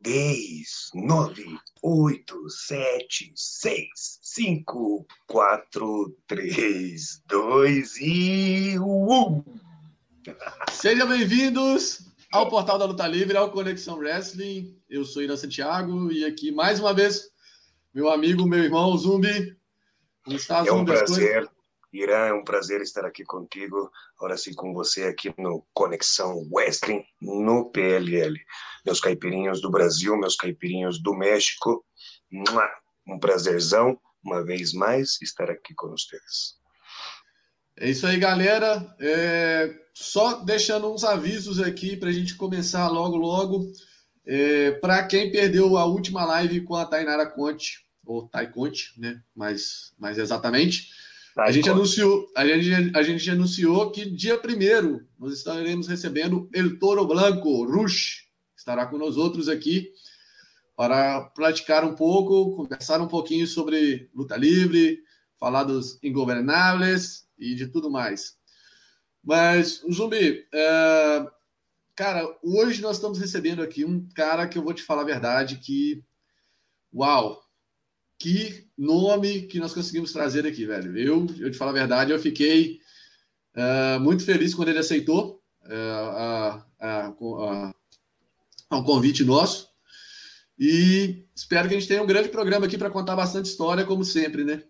10, 9, 8, 7, 6, 5, 4, 3, 2 e 1. Sejam bem-vindos ao Portal da Luta Livre, ao Conexão Wrestling. Eu sou Ira Santiago e aqui mais uma vez meu amigo, meu irmão Zumbi. Como está, Zumbi? É um prazer, Irã, é um prazer estar aqui contigo, agora sim com você aqui no Conexão Wrestling, no PLL. Meus caipirinhos do Brasil, meus caipirinhos do México, um prazerzão, uma vez mais, estar aqui com vocês. É isso aí, galera. É... Só deixando uns avisos aqui para a gente começar logo, logo. É... Para quem perdeu a última live com a Tainara Conte, ou Tai Conte, né? Mais, mais exatamente. A gente, anunciou, a, gente, a gente anunciou que dia 1 nós estaremos recebendo El Toro Blanco, Rush, estará com nós outros aqui para praticar um pouco, conversar um pouquinho sobre luta livre, falar dos ingovernáveis e de tudo mais. Mas, Zumbi, é, cara, hoje nós estamos recebendo aqui um cara que eu vou te falar a verdade que, uau, que nome que nós conseguimos trazer aqui, velho. Eu, eu te falo a verdade, eu fiquei uh, muito feliz quando ele aceitou uh, um convite nosso. E espero que a gente tenha um grande programa aqui para contar bastante história, como sempre, né?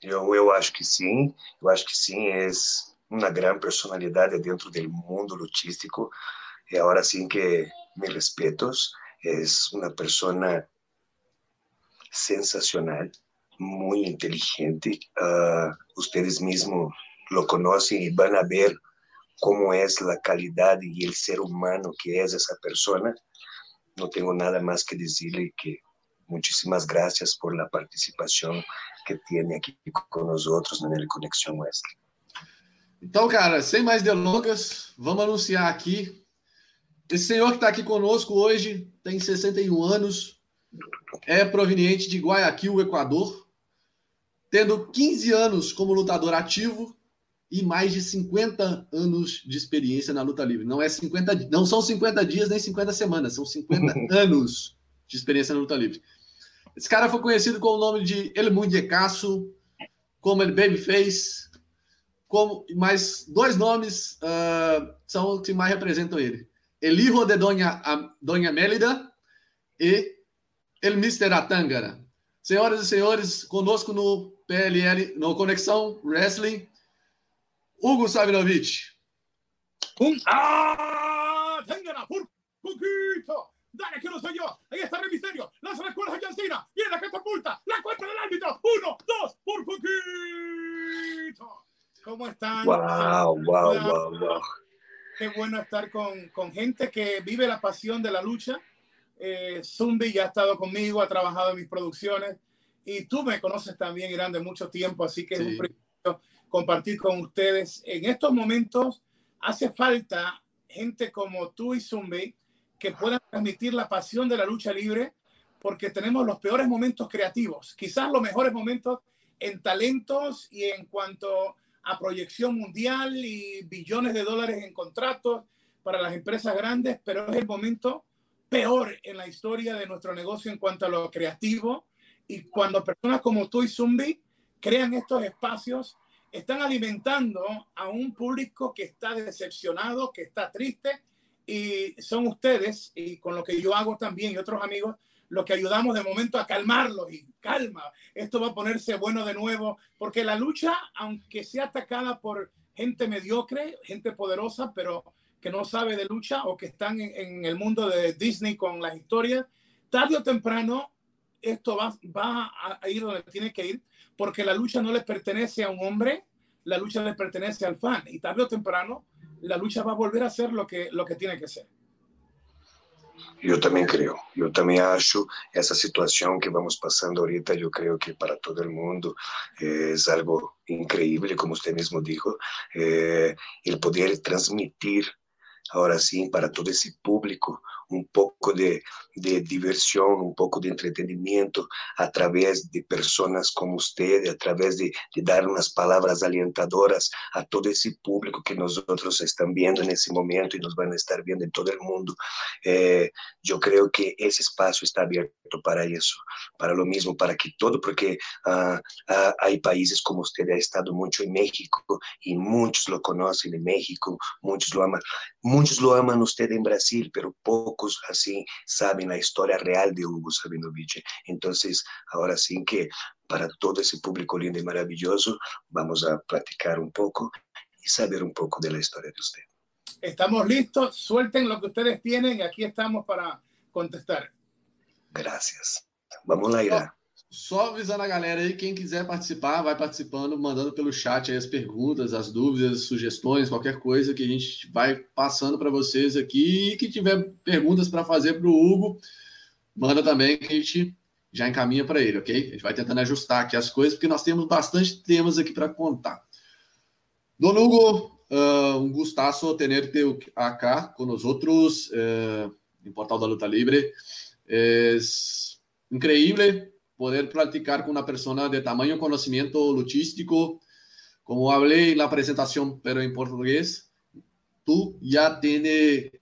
Eu, eu acho que sim, eu acho que sim, é uma grande personalidade dentro do mundo lutístico. E agora sim que me respetos, é uma pessoa sensacional, muy inteligente. Uh, ustedes mismos lo conocen y van a ver cómo es la calidad y el ser humano que es esa persona. No tengo nada más que decirle que muchísimas gracias por la participación que tiene aqui com nós outros na Conexão Wesley. Então, cara, sem mais delongas, vamos anunciar aqui. Esse senhor que está aqui conosco hoje tem 61 anos, é proveniente de Guayaquil, Equador, tendo 15 anos como lutador ativo e mais de 50 anos de experiência na luta livre. Não é 50, não são 50 dias nem 50 semanas, são 50 anos de experiência na luta livre. Esse cara foi conhecido com o nome de El Mundicaço, como El Babyface, como mais dois nomes uh, são os que mais representam ele. El Hijo de Doña, Doña Mélida e El Mister Atangara. Senhoras e senhores, conosco no PLL, no Conexão Wrestling, Hugo Savinovich. Un ¡Ah! ¡Tangara! ¡Por poquito! ¡Dale que no soy yo! Ahí está el misterio. Lanza la cuerda a John Cena. Viene la catapulta. La cuenta del árbitro. Uno, dos, por poquito. ¿Cómo están? Wow, wow, wow, wow. Qué bueno estar con, con gente que vive la pasión de la lucha eh, Zumbi ya ha estado conmigo, ha trabajado en mis producciones y tú me conoces también, Irán, de mucho tiempo, así que es un privilegio compartir con ustedes. En estos momentos hace falta gente como tú y Zumbi que puedan transmitir la pasión de la lucha libre porque tenemos los peores momentos creativos, quizás los mejores momentos en talentos y en cuanto a proyección mundial y billones de dólares en contratos para las empresas grandes, pero es el momento peor en la historia de nuestro negocio en cuanto a lo creativo. Y cuando personas como tú y Zumbi crean estos espacios, están alimentando a un público que está decepcionado, que está triste, y son ustedes, y con lo que yo hago también y otros amigos, los que ayudamos de momento a calmarlos y calma, esto va a ponerse bueno de nuevo, porque la lucha, aunque sea atacada por gente mediocre, gente poderosa, pero que no sabe de lucha o que están en, el mundo de Disney con las historias, tarde o temprano esto va, va a ir donde tiene que ir, porque la lucha no le pertenece a un hombre, la lucha le pertenece al fan, y tarde o temprano la lucha va a volver a ser lo que, lo que tiene que ser. Yo también creo, yo también acho esa situación que vamos pasando ahorita, yo creo que para todo el mundo es algo increíble, como usted mismo dijo, eh, el poder transmitir ahora sim, para todo esse público, un poco de, de, diversión, un poco de entretenimiento a través de personas como usted, a través de, dar unas palabras alentadoras a todo ese público que nosotros están viendo en ese momento y nos van a estar viendo en todo el mundo. Eh, yo creo que ese espacio está abierto para eso, para lo mismo, para que todo, porque uh, uh, hay países como usted ha estado mucho en México y muchos lo conocen en México, muchos lo aman. Muchos lo aman usted en Brasil, pero pocos así saben la historia real de Hugo Sabinovich. Entonces, ahora sí que para todo ese público lindo y maravilloso, vamos a platicar un poco y saber un poco de la historia de usted. Estamos listos, suelten lo que ustedes tienen y aquí estamos para contestar. Gracias. Vamos lá, Irá. Só avisando a galera aí, quem quiser participar, vai participando, mandando pelo chat as perguntas, as dúvidas, sugestões, qualquer coisa que a gente vai passando para vocês aqui. E que tiver perguntas para fazer para o Hugo, manda também que a gente já encaminha para ele, ok? A gente vai tentando ajustar aqui as coisas, porque nós temos bastante temas aqui para contar. Dono Hugo, uh, um gustazo tenerte acá com nós outros uh, em Portal da Luta Libre. É increíble poder platicar con una persona de tamaño conocimiento luchístico. Como hablé en la presentación, pero en portugués, tú ya tienes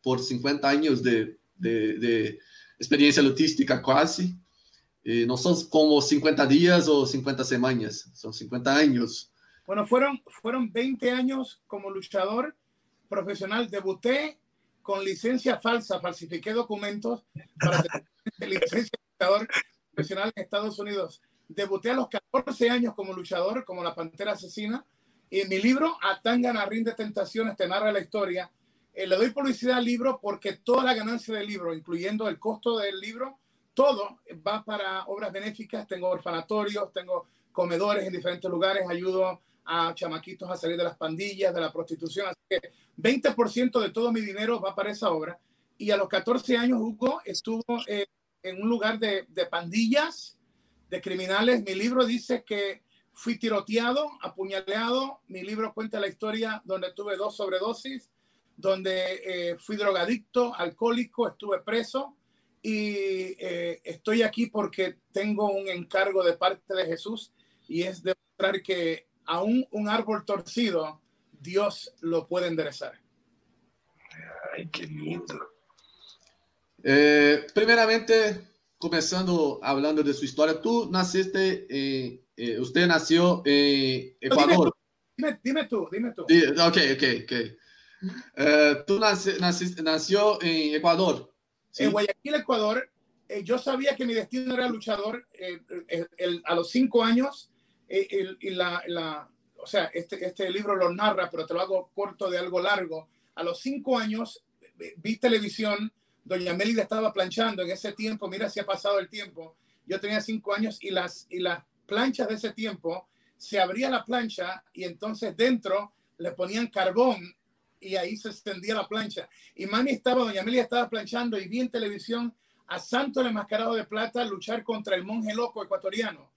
por 50 años de, de, de experiencia lutística casi. Eh, no son como 50 días o 50 semanas, son 50 años. Bueno, fueron, fueron 20 años como luchador profesional. Debuté con licencia falsa, falsifiqué documentos para tener licencia de luchador profesional en Estados Unidos. Debuté a los 14 años como luchador, como la Pantera Asesina. Y en mi libro, Atangana Rinde Tentaciones, te narra la historia. Eh, le doy publicidad al libro porque toda la ganancia del libro, incluyendo el costo del libro, todo va para obras benéficas. Tengo orfanatorios, tengo comedores en diferentes lugares, ayudo a chamaquitos a salir de las pandillas, de la prostitución. Así que 20% de todo mi dinero va para esa obra. Y a los 14 años, Hugo estuvo eh, en un lugar de, de, pandillas, de criminales. Mi libro dice que fui tiroteado, apuñaleado. Mi libro cuenta la historia donde tuve dos sobredosis, donde eh, fui drogadicto, alcohólico, estuve preso y eh, estoy aquí porque tengo un encargo de parte de Jesús y es demostrar que aún un árbol torcido, Dios lo puede enderezar. Ay, qué lindo. Eh, primeramente, comenzando hablando de su historia, tú naciste, eh, eh, usted nació en Ecuador. Dime, dime tú, dime tú. Ok, ok, ok. tú naciste, nació en Ecuador. ¿sí? En Guayaquil, Ecuador. yo sabía que mi destino era luchador a los cinco años. y la, la, o sea, este, este libro lo narra, pero te lo hago corto de algo largo. A los cinco años vi televisión doña Melida estaba planchando en ese tiempo, mira si ha pasado el tiempo, yo tenía cinco años y las, y las planchas de ese tiempo, se abría la plancha y entonces dentro le ponían carbón y ahí se extendía la plancha. Y mami estaba, doña Melida estaba planchando y vi en televisión a Santo el Enmascarado de Plata luchar contra el monje loco ecuatoriano.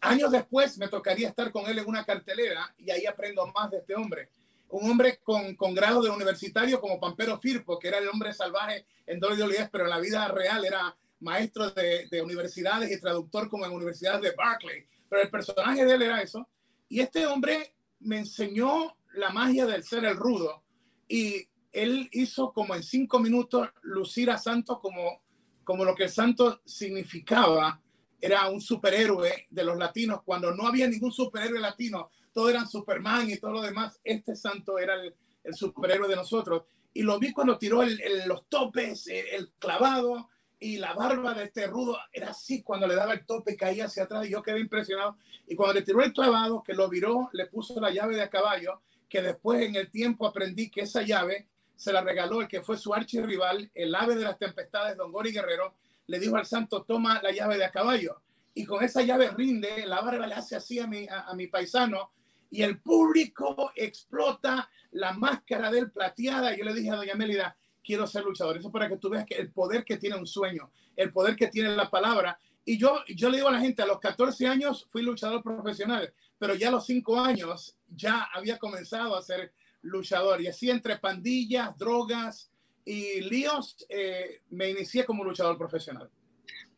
Años después me tocaría estar con él en una cartelera y ahí aprendo más de este hombre un hombre con, con grado de universitario como Pampero Firpo, que era el hombre salvaje en WWE, pero en la vida real era maestro de, de, universidades y traductor como en universidades de Berkeley. Pero el personaje de él era eso. Y este hombre me enseñó la magia del ser el rudo. Y él hizo como en cinco minutos lucir a Santos como, como lo que Santos significaba. Era un superhéroe de los latinos cuando no había ningún superhéroe latino todos eran Superman y todo lo demás. Este santo era el, el superhéroe de nosotros. Y lo vi cuando tiró el, el, los topes, el, clavado y la barba de este rudo. Era así cuando le daba el tope, caía hacia atrás y yo quedé impresionado. Y cuando le tiró el clavado, que lo viró, le puso la llave de a caballo, que después en el tiempo aprendí que esa llave se la regaló el que fue su archirrival, el ave de las tempestades, Don Gori Guerrero, le dijo al santo, toma la llave de a caballo. Y con esa llave rinde, la barba le hace así a mi, a, a mi paisano, y el público explota la máscara del plateada. Yo le dije a doña Mélida, quiero ser luchador. Eso para que tú veas que el poder que tiene un sueño, el poder que tiene la palabra. Y yo, yo le digo a la gente, a los 14 años fui luchador profesional, pero ya a los 5 años ya había comenzado a ser luchador. Y así entre pandillas, drogas y líos, eh, me inicié como luchador profissional.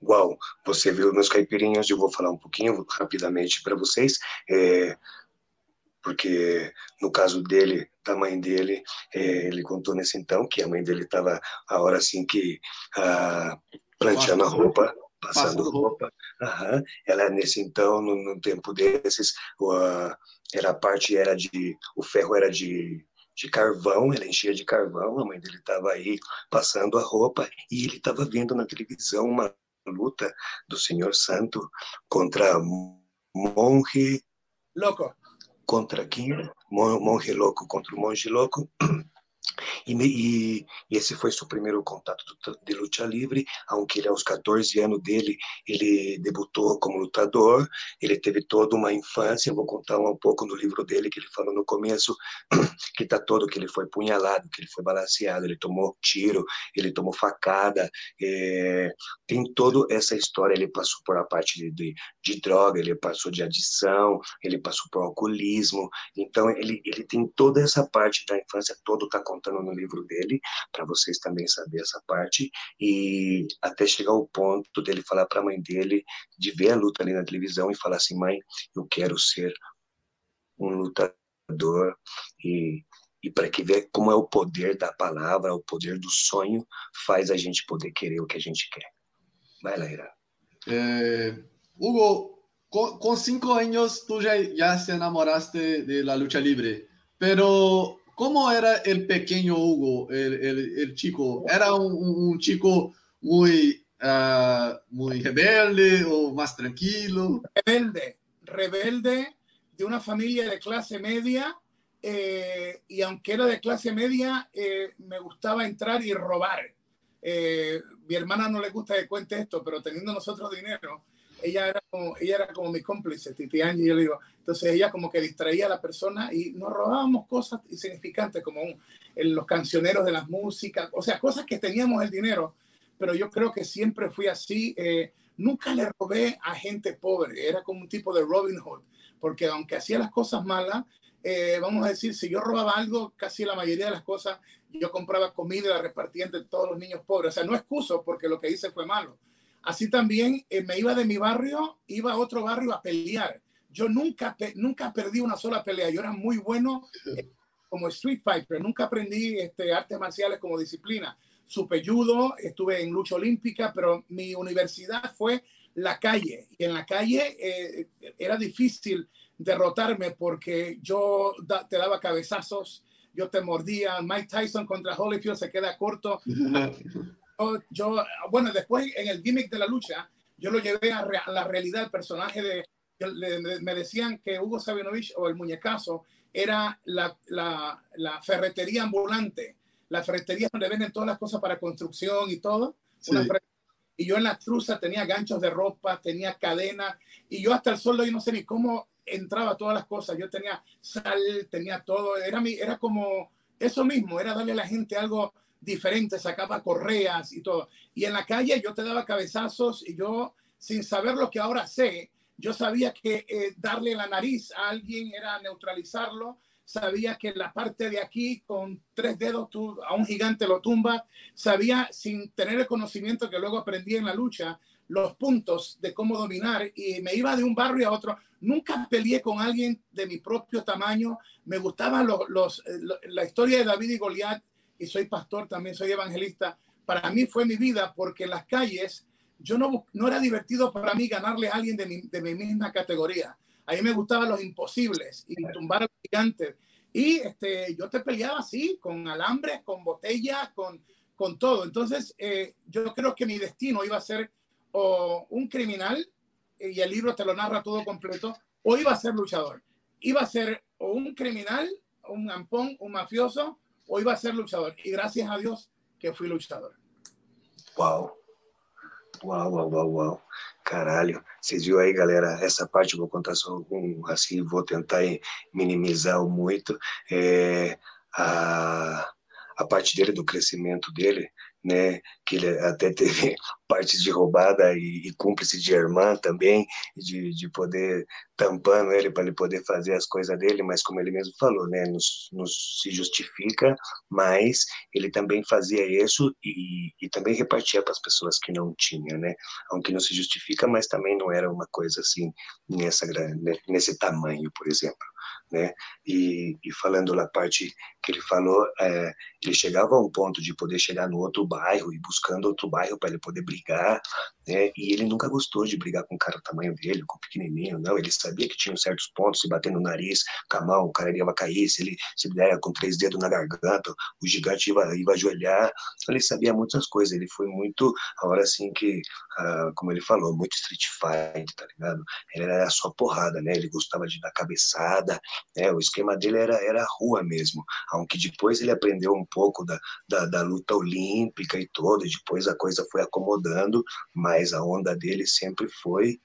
Uau, você viu meus caipirinhas, eu vou falar um pouquinho rapidamente para vocês, é, porque no caso dele, da mãe dele, é, ele contou nesse então que a mãe dele estava a hora assim que ah, planteando a roupa, passando roupa. Uhum. Ela nesse então, no, no tempo desses, uh, era a parte era de, o ferro era de de carvão, ela enchia de carvão, a mãe dele estava aí passando a roupa e ele estava vendo na televisão uma luta do Senhor Santo contra monge louco. Contra quem? Monge louco contra o monge louco. E, e, esse foi seu primeiro contato de luta livre, aunque ele aos 14 anos dele, ele debutou como lutador, ele teve toda uma infância, vou contar um pouco no livro dele, que ele falou no começo, que tá todo, que ele foi punhalado, que ele foi balanceado, ele tomou tiro, ele tomou facada, é, tem toda essa história, ele passou por a parte de, de, de, droga, ele passou de adição, ele passou por alcoolismo, então ele, ele tem toda essa parte da infância, todo tá contando no livro dele, para vocês também saber essa parte, e até chegar ao ponto dele falar para a mãe dele, de ver a luta ali na televisão e falar assim: mãe, eu quero ser um lutador, e, e para que ver como é o poder da palavra, o poder do sonho, faz a gente poder querer o que a gente quer. Vai lá, Ira. Eh, Hugo, con, cinco años tú ya, ya se enamoraste de la lucha libre, pero ¿Cómo era el pequeño Hugo, el, el, el chico? ¿Era un, un chico muy, uh, muy rebelde o más tranquilo? Rebelde, rebelde de una familia de clase media eh, y aunque era de clase media, eh, me gustaba entrar y robar. Eh, mi hermana no le gusta que cuente esto, pero teniendo nosotros dinero, ella era como, ella era como mi cómplice, Titi Angie, yo le digo. Entonces ella como que distraía a la persona y nos robábamos cosas insignificantes como en los cancioneros de las músicas, o sea, cosas que teníamos el dinero, pero yo creo que siempre fui así. Eh, nunca le robé a gente pobre, era como un tipo de Robin Hood, porque aunque hacía las cosas malas, eh, vamos a decir, si yo robaba algo, casi la mayoría de las cosas, yo compraba comida y la repartía entre todos los niños pobres. O sea, no excuso porque lo que hice fue malo Así también eh, me iba de mi barrio, iba a otro barrio a pelear. Yo nunca, nunca perdí una sola pelea. Yo era muy bueno eh, como street fighter. Nunca aprendí este, artes marciales como disciplina. Supe judo, estuve en lucha olímpica, pero mi universidad fue la calle. Y en la calle eh, era difícil derrotarme porque yo te daba cabezazos, yo te mordía. Mike Tyson contra Holyfield se queda corto. yo, bueno, después en el gimmick de la lucha, yo lo llevé a, la realidad, el personaje de, me decían que Hugo Sabinovich o el muñecazo era la, la, la, ferretería ambulante, la ferretería donde venden todas las cosas para construcción y todo. y yo en la truza tenía ganchos de ropa, tenía cadena, y yo hasta el sol de no sé ni cómo entraba todas las cosas. Yo tenía sal, tenía todo, era, mi, era como eso mismo, era darle a la gente algo diferente, sacaba correas y todo. Y en la calle yo te daba cabezazos y yo, sin saber lo que ahora sé, yo sabía que eh, darle la nariz a alguien era neutralizarlo. Sabía que la parte de aquí con tres dedos tú, a un gigante lo tumba. Sabía, sin tener el conocimiento que luego aprendí en la lucha, los puntos de cómo dominar y me iba de un barrio a otro. Nunca peleé con alguien de mi propio tamaño. Me gustaba los, los, eh, la historia de David y Goliat y soy pastor, también soy evangelista, para mí fue mi vida porque en las calles yo no, no era divertido para mí ganarle a alguien de mi, de mi misma categoría. A mí me gustaban los imposibles y tumbar a gigantes. Y este, yo te peleaba así, con alambres, con botellas, con, con todo. Entonces, eh, yo creo que mi destino iba a ser o un criminal, y el libro te lo narra todo completo, o iba a ser luchador. Iba a ser o un criminal, un ampón, un mafioso, o iba a ser luchador. Y gracias a Dios que fui luchador. Uau. Uau, uau, uau, uau. Caralho. Vocês viram aí, galera? Essa parte eu vou contar só um, assim, vou tentar minimizar muito. É, a, a parte dele, do crescimento dele, né, que ele até teve partes de roubada e, e cúmplice de irmã também, de, de poder tampando ele para ele poder fazer as coisas dele, mas como ele mesmo falou, né, nos, nos se justifica, mas ele também fazia isso e, e também repartia para as pessoas que não tinham, né, aunque não se justifica, mas também não era uma coisa assim nessa nesse tamanho, por exemplo né? E, e falando na parte que ele falou, é, ele chegava a um ponto de poder chegar no outro bairro e buscando outro bairro para ele poder 对吧？Né? E ele nunca gostou de brigar com um cara do tamanho dele, com um pequenininho, não. Ele sabia que tinha certos pontos, se bater no nariz, com a mão, o cara ia cair, se ele se der com três dedos na garganta, o gigante ia, ia ajoelhar. Então, ele sabia muitas coisas. Ele foi muito, a hora assim que, ah, como ele falou, muito street fight, tá ligado? Ele era só porrada, né? Ele gostava de dar cabeçada, né? O esquema dele era era rua mesmo. Aunque depois ele aprendeu um pouco da, da, da luta olímpica e todo, e depois a coisa foi acomodando, mas a onda dele sempre foi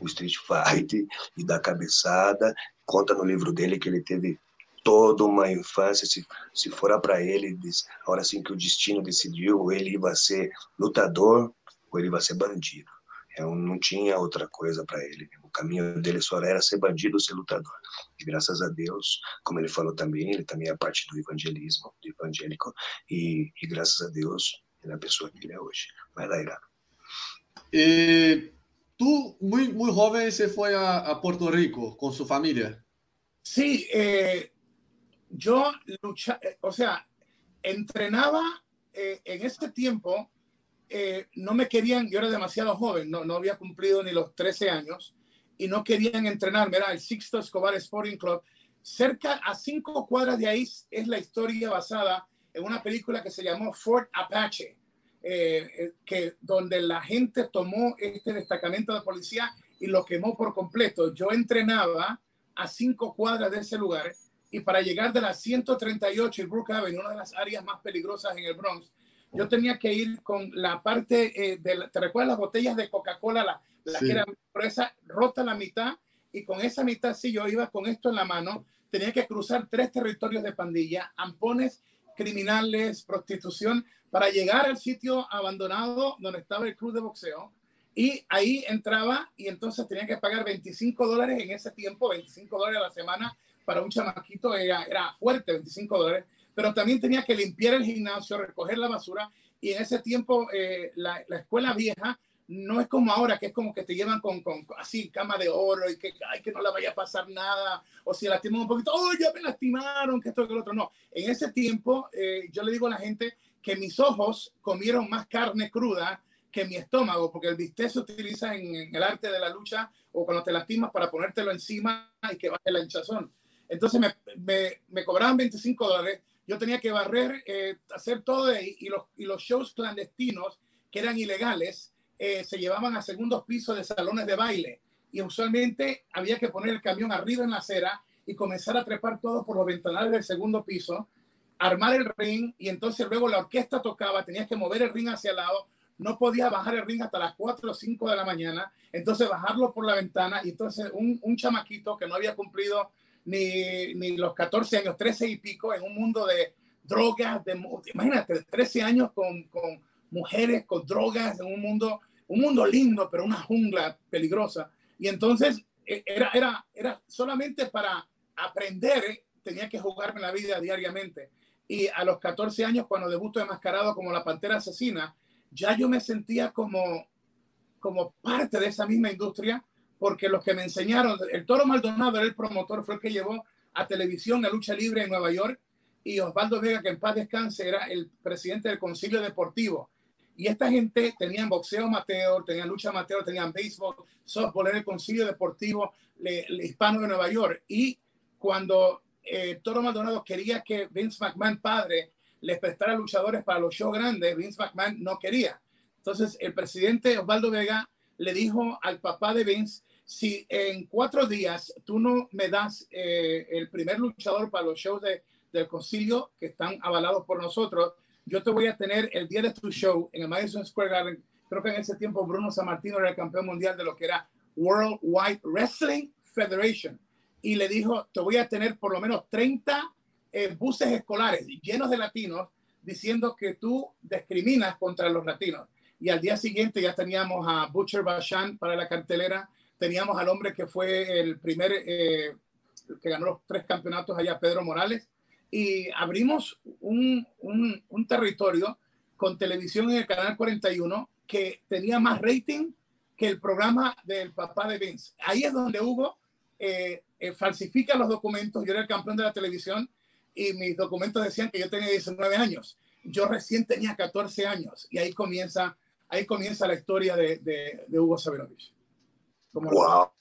o street fight e da cabeçada. Conta no livro dele que ele teve toda uma infância, se, se fora para ele, a hora assim que o destino decidiu, ele ia ser lutador ou ele ia ser bandido. Eu não tinha outra coisa para ele. O caminho dele só era ser bandido, ser lutador. E graças a Deus, como ele falou também, ele também é parte do evangelismo, do evangélico, e, e graças a Deus, ele é a pessoa que ele é hoje. Vai lá, Irã. E tú, muy, muy joven, se fue a, Puerto Rico con su familia. Sí, eh, yo lucha, eh, o sea, entrenaba eh, en ese tiempo eh, no me querían, yo era demasiado joven, no, no había cumplido ni los 13 años y no querían entrenarme. Era el Sixto Escobar Sporting Club. Cerca a cinco cuadras de ahí es la historia basada en una película que se llamó Fort Apache, eh, eh, que, donde la gente tomó este destacamento de policía y lo quemó por completo. Yo entrenaba a cinco cuadras de ese lugar y para llegar de la 138 y Brook Avenue, una de las áreas más peligrosas en el Bronx, yo tenía que ir con la parte eh, de, ¿te recuerdas las botellas de Coca-Cola? La, la que era esa rota la mitad y con esa mitad, si yo iba con esto en la mano, tenía que cruzar tres territorios de pandilla, ampones criminales, prostitución, para llegar al sitio abandonado donde estaba el club de boxeo. Y ahí entraba y entonces tenía que pagar 25 dólares en ese tiempo, 25 dólares a la semana para un chamaquito, era, era fuerte, 25 dólares pero también tenía que limpiar el gimnasio, recoger la basura. Y en ese tiempo, eh, la, la, escuela vieja no es como ahora, que es como que te llevan con, con así cama de oro y que, ay, que no le vaya a pasar nada. O si lastiman un poquito, oh, ya me lastimaron, que esto que lo otro. No, en ese tiempo, eh, yo le digo a la gente que mis ojos comieron más carne cruda que mi estómago, porque el bistec se utiliza en, el arte de la lucha o cuando te lastimas para ponértelo encima y que baje la hinchazón. Entonces me, me, me cobraban 25 dólares yo tenía que barrer, eh, hacer todo y, los, y los shows clandestinos que eran ilegales eh, se llevaban a segundos pisos de salones de baile y usualmente había que poner el camión arriba en la acera y comenzar a trepar todo por los ventanales del segundo piso, armar el ring y entonces luego la orquesta tocaba, tenías que mover el ring hacia el lado, no podía bajar el ring hasta las 4 o 5 de la mañana, entonces bajarlo por la ventana y entonces un, un chamaquito que no había cumplido ni, ni los 14 años, 13 y pico, en un mundo de drogas, de, imagínate, 13 años con, con mujeres, con drogas, en un mundo, un mundo lindo, pero una jungla peligrosa. Y entonces e, era, era, era solamente para aprender, tenía que jugarme la vida diariamente. Y a los 14 años, cuando debuto mascarado como la Pantera Asesina, ya yo me sentía como, como parte de esa misma industria porque los que me enseñaron, el Toro Maldonado era el promotor, fue el que llevó a televisión la lucha libre en Nueva York, y Osvaldo Vega, que en paz descanse, era el presidente del Concilio Deportivo. Y esta gente tenían boxeo amateur, tenían lucha amateur, tenían béisbol, softball, era el Concilio Deportivo le, Hispano de Nueva York. Y cuando eh, Toro Maldonado quería que Vince McMahon, padre, les prestara luchadores para los shows grandes, Vince McMahon no quería. Entonces, el presidente Osvaldo Vega le dijo al papá de Vince, si en cuatro días tú no me das eh, el primer luchador para los shows de, del concilio que están avalados por nosotros, yo te voy a tener el día de tu show en el Madison Square Garden. Creo que en ese tiempo Bruno Sammartino era el campeón mundial de lo que era World Wide Wrestling Federation. Y le dijo, te voy a tener por lo menos 30 eh, buses escolares llenos de latinos diciendo que tú discriminas contra los latinos. Y al día siguiente ya teníamos a Butcher Bashan para la cartelera, teníamos al hombre que fue el primer, eh, que ganó los tres campeonatos allá, Pedro Morales, y abrimos un, un, un, territorio con televisión en el canal 41 que tenía más rating que el programa del papá de Vince. Ahí es donde Hugo eh, eh, falsifica los documentos. Yo era el campeón de la televisión y mis documentos decían que yo tenía 19 años. Yo recién tenía 14 años y ahí comienza, ahí comienza la historia de, de, de Hugo Sabinovich. Uau!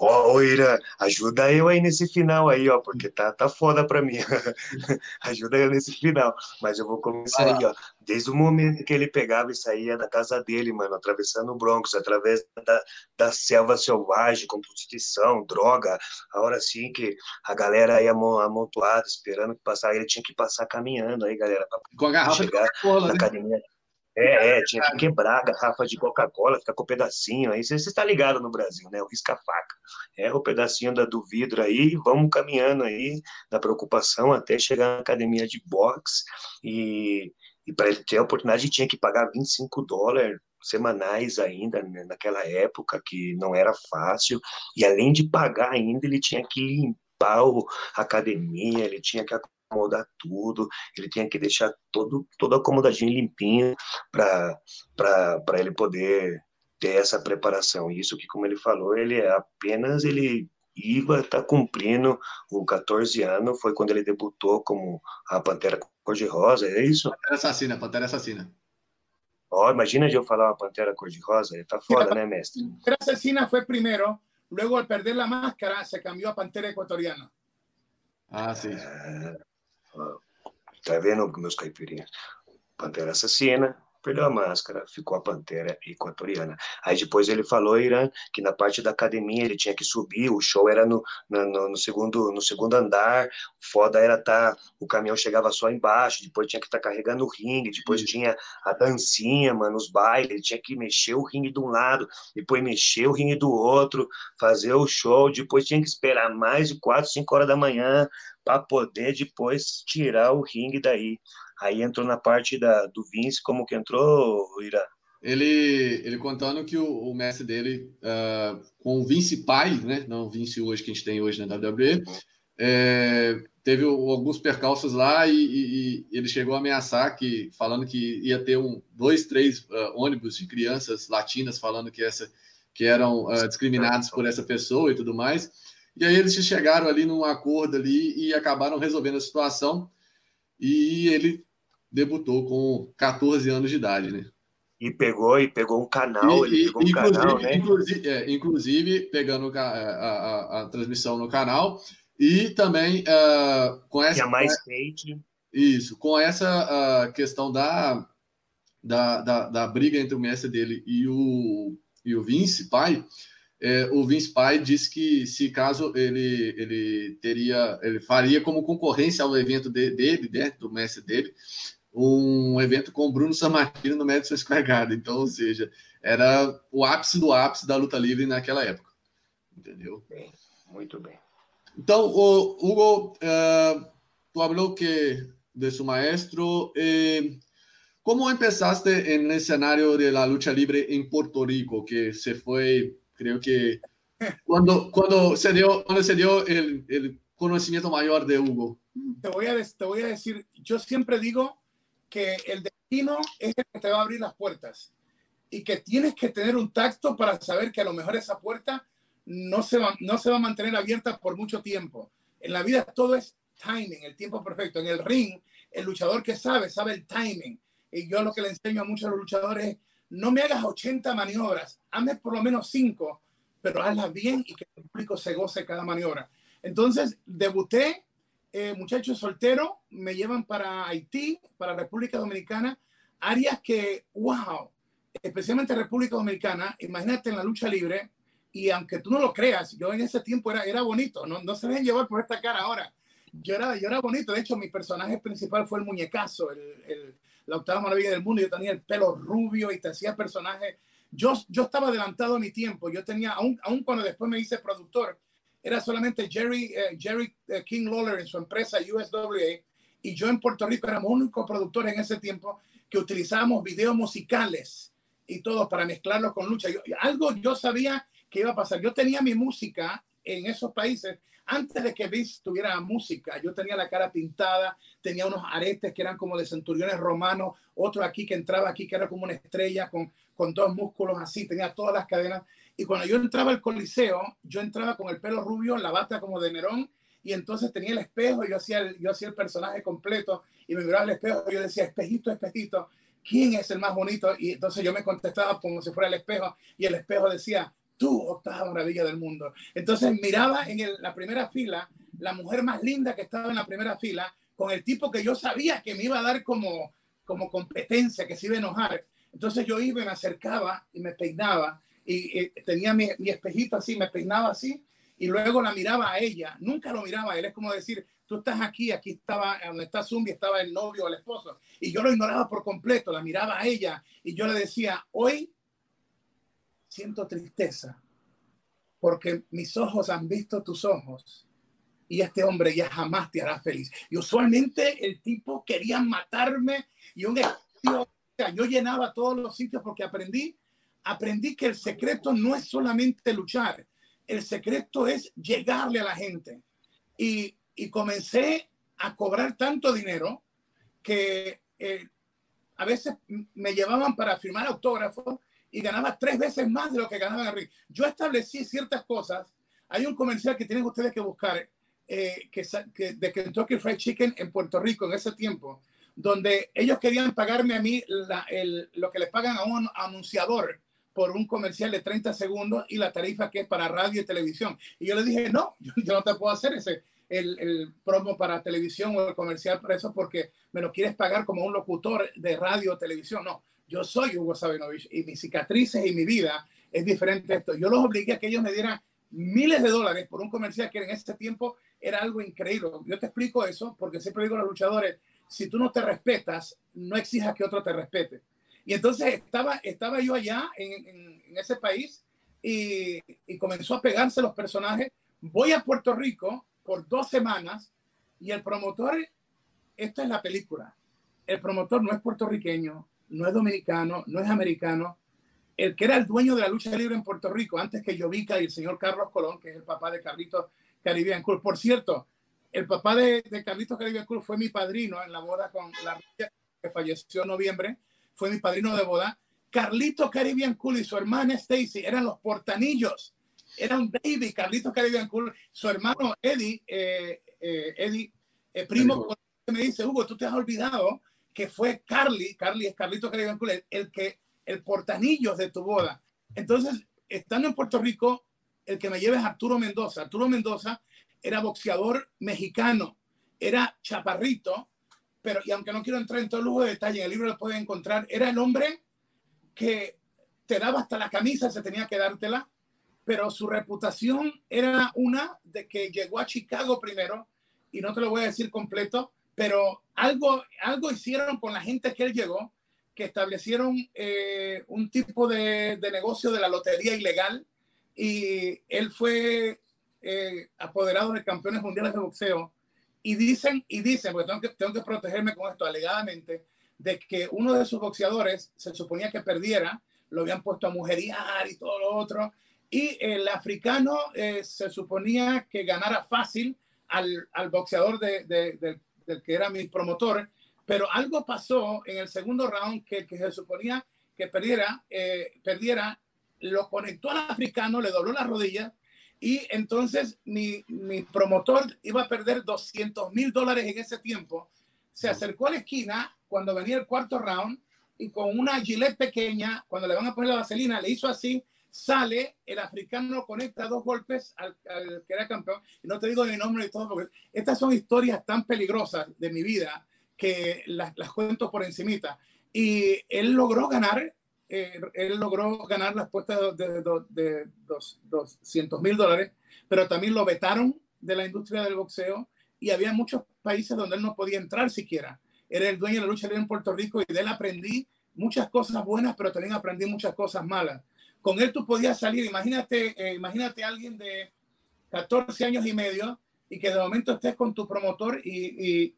Ó, Ira, ajuda eu aí nesse final aí, ó, porque tá, tá foda pra mim. ajuda eu nesse final. Mas eu vou começar aí, ó. Desde o momento que ele pegava e saía da casa dele, mano, atravessando o Bronx, através da, da selva selvagem, com prostituição, droga, a hora assim que a galera aí amontoada, esperando que passar, ele tinha que passar caminhando aí, galera, pra com a garrafa chegar na né? academia. É, é, tinha que quebrar a garrafa de Coca-Cola, ficar com o pedacinho aí. Você está ligado no Brasil, né? O risca-faca. É o pedacinho da, do vidro aí, vamos caminhando aí na preocupação até chegar na academia de boxe. E, e para ele ter a oportunidade, tinha que pagar 25 dólares semanais ainda, né, naquela época, que não era fácil. E além de pagar ainda, ele tinha que limpar a academia, ele tinha que acomodar tudo, ele tinha que deixar todo, todo acomodadinho limpinho para ele poder ter essa preparação. Isso que, como ele falou, ele é apenas ele Iva está cumprindo o 14 anos, foi quando ele debutou como a Pantera Cor-de-Rosa, é isso? Pantera Assassina, Pantera Assassina. Ó, oh, imagina eu falar uma Pantera Cor-de-Rosa, tá foda, né, mestre? Pantera Assassina foi primeiro, luego al perder la máscara se cambió a Pantera Ecuatoriana. Ah, sim. É... Tá vendo, meus caipirinhas? Pantera Assassina, perdeu a máscara, ficou a Pantera Equatoriana. Aí depois ele falou, Irã, que na parte da academia ele tinha que subir, o show era no, no, no segundo, no segundo andar, foda era tá, o caminhão chegava só embaixo, depois tinha que estar tá carregando o ringue, depois tinha a dancinha, mano, os bailes, ele tinha que mexer o ringue de um lado, depois mexer o ringue do outro, fazer o show, depois tinha que esperar mais de 4, 5 horas da manhã para poder depois tirar o ringue daí. Aí entrou na parte da, do Vince, como que entrou, Ira? Ele, ele contando que o, o mestre dele, uh, com o Vince pai, né, não o Vince hoje que a gente tem hoje na WWE, é, teve alguns percalços lá e, e, e, ele chegou a ameaçar que, falando que ia ter um, dois, três uh, ônibus de crianças latinas falando que, essa, que eram uh, discriminados por essa pessoa e tudo mais. E aí eles chegaram ali num acordo ali e acabaram resolvendo a situação. E ele debutou com 14 anos de idade, né? E pegou, e pegou um canal, e, ele pegou um canal, né? Inclusive, é, inclusive pegando a, a, a, transmissão no canal e também uh, com essa... Que é mais hate. Isso, com essa uh, questão da, da, da, da, briga entre o mestre dele e o, e o Vince, pai, é, o Vince Pai disse que se caso ele, ele teria, ele faria como concorrência ao evento de, dele, né, do mestre dele, um evento com Bruno Sammartino no Madison Square Garden. Então, ou seja, era o ápice do ápice da luta livre naquela época. Entendeu? Bem, muito bem. Então, o, Hugo, uh, tu falou que de su maestro. Eh, ¿Cómo empezaste en el escenario de la lucha libre en Puerto Rico, que se fue, creo que, cuando, cuando se dio, cuando se dio el, el conocimiento mayor de Hugo? Te voy, a, te voy a decir, yo siempre digo que el destino es el que te va a abrir las puertas y que tienes que tener un tacto para saber que a lo mejor esa puerta no se va, no se va a mantener abierta por mucho tiempo. En la vida todo es timing, el tiempo perfecto. En el ring, el luchador que sabe, sabe el timing. Y yo lo que le enseño a muchos luchadores es, no me hagas 80 maniobras, hazme por lo menos 5, pero hazlas bien y que el público se goce cada maniobra. Entonces, debuté eh, muchachos solteros me llevan para Haití, para República Dominicana, áreas que, wow, especialmente República Dominicana, imagínate en la lucha libre, y aunque tú no lo creas, yo en ese tiempo era, era bonito, no, no se dejen llevar por esta cara ahora. Yo era, yo era bonito, de hecho mi personaje principal fue el muñecazo, el, la octava maravilla del mundo, yo tenía el pelo rubio y te hacía personaje. Yo, yo estaba adelantado a mi tiempo, yo tenía, aún, aún cuando después me hice productor, era solamente Jerry, eh, Jerry eh, King Lawler en su empresa USWA y yo en Puerto Rico éramos únicos productores en ese tiempo que utilizábamos videos musicales y todo para mezclarlos con lucha. Yo, algo yo sabía qué iba a pasar. Yo tenía mi música en esos países antes de que Vince tuviera música. Yo tenía la cara pintada, tenía unos aretes que eran como de centuriones romanos, otro aquí que entraba aquí que era como una estrella con, con dos músculos así, tenía todas las cadenas. Y cuando yo entraba al coliseo, yo entraba con el pelo rubio, la bata como de Nerón, y entonces tenía el espejo, yo hacía el, yo hacía el personaje completo, y me miraba al espejo, y yo decía, espejito, espejito, ¿quién es el más bonito? Y entonces yo me contestaba como si fuera el espejo, y el espejo decía, tú, octava maravilla del mundo. Entonces miraba en la primera fila la mujer más linda que estaba en la primera fila, con el tipo que yo sabía que me iba a dar como, como competencia, que se iba a enojar. Entonces yo iba y me acercaba y me peinaba y, tenía mi, mi, espejito así, me peinaba así y luego la miraba a ella. Nunca lo miraba él. Es como decir, tú estás aquí, aquí estaba, donde está Zumbi, estaba el novio o el esposo. Y yo lo ignoraba por completo, la miraba a ella y yo le decía, hoy siento tristeza porque mis ojos han visto tus ojos y este hombre ya jamás te hará feliz. Y usualmente el tipo quería matarme y un yo llenaba todos los sitios porque aprendí, aprendí que el secreto no es solamente luchar, el secreto es llegarle a la gente. Y, y comencé a cobrar tanto dinero que eh, a veces me llevaban para firmar autógrafos y ganaba tres veces más de lo que ganaba en Yo establecí ciertas cosas. Hay un comercial que tienen ustedes que buscar eh, que, que, de Kentucky Fried Chicken en Puerto Rico en ese tiempo, donde ellos querían pagarme a mí el, lo que les pagan a un anunciador por un comercial de 30 segundos y la tarifa que es para radio y televisión. Y yo le dije, no, yo, no te puedo hacer ese, el, el, promo para televisión o el comercial para eso porque me lo quieres pagar como un locutor de radio o televisión. No, yo soy Hugo Sabinovich y mis cicatrices y mi vida es diferente esto. Yo los obligué a que ellos me dieran miles de dólares por un comercial que en ese tiempo era algo increíble. Yo te explico eso porque siempre digo a los luchadores, si tú no te respetas, no exijas que otro te respete. Y entonces estaba, estaba yo allá en, en, ese país y, y, comenzó a pegarse los personajes. Voy a Puerto Rico por dos semanas y el promotor, esta es la película, el promotor no es puertorriqueño, no es dominicano, no es americano. El que era el dueño de la lucha libre en Puerto Rico, antes que Jovica y el señor Carlos Colón, que es el papá de Carlitos Caribbean Cool. Por cierto, el papá de, de Carlitos Caribbean Cool fue mi padrino en la boda con la que falleció en noviembre. Fue mi padrino de boda. Carlitos Caribbean Cool y su hermana Stacy eran los portanillos. Era un baby, Carlitos Caribbean Cool. Su hermano Eddie, eh, eh, Eddie, eh, primo, me dice, Hugo, tú te has olvidado que fue Carly, Carly es Carlito Caribbean el, el que, el portanillos de tu boda. Entonces, estando en Puerto Rico, el que me lleva es Arturo Mendoza. Arturo Mendoza era boxeador mexicano, era chaparrito, pero, y aunque no quiero entrar en todo lujo de detalle, en el libro lo pueden encontrar, era el hombre que te daba hasta la camisa, se tenía que dártela, pero su reputación era una de que llegó a Chicago primero, y no te lo voy a decir completo, pero algo, algo hicieron con la gente que él llegó, que establecieron eh, un tipo de, de, negocio de la lotería ilegal y él fue eh, apoderado de campeones mundiales de boxeo. Y dicen, y dicen, porque tengo que, tengo que protegerme con esto alegadamente, de que uno de sus boxeadores se suponía que perdiera, lo habían puesto a mujeriar y todo lo otro, y el africano eh, se suponía que ganara fácil al, al boxeador de, de, del del que era mi promotor, pero algo pasó en el segundo round que, que se suponía que perdiera, eh, perdiera, lo conectó al africano, le dobló la rodilla y entonces mi, mi promotor iba a perder 200 mil dólares en ese tiempo. Se acercó a la esquina cuando venía el cuarto round y con una gilet pequeña, cuando le van a poner la vaselina, le hizo así sale, el africano conecta dos golpes al, que era campeón. Y no te digo mi nombre y todo, porque estas son historias tan peligrosas de mi vida que las, las cuento por encimita. Y él logró ganar, eh, él logró ganar las puestas de, de, de, de 200 mil dólares, pero también lo vetaron de la industria del boxeo y había muchos países donde él no podía entrar siquiera. Era el dueño de la lucha libre en Puerto Rico y de él aprendí muchas cosas buenas, pero también aprendí muchas cosas malas con él tú podías salir, imagínate, eh, imagínate a alguien de 14 años y medio y que de momento estés con tu promotor y, y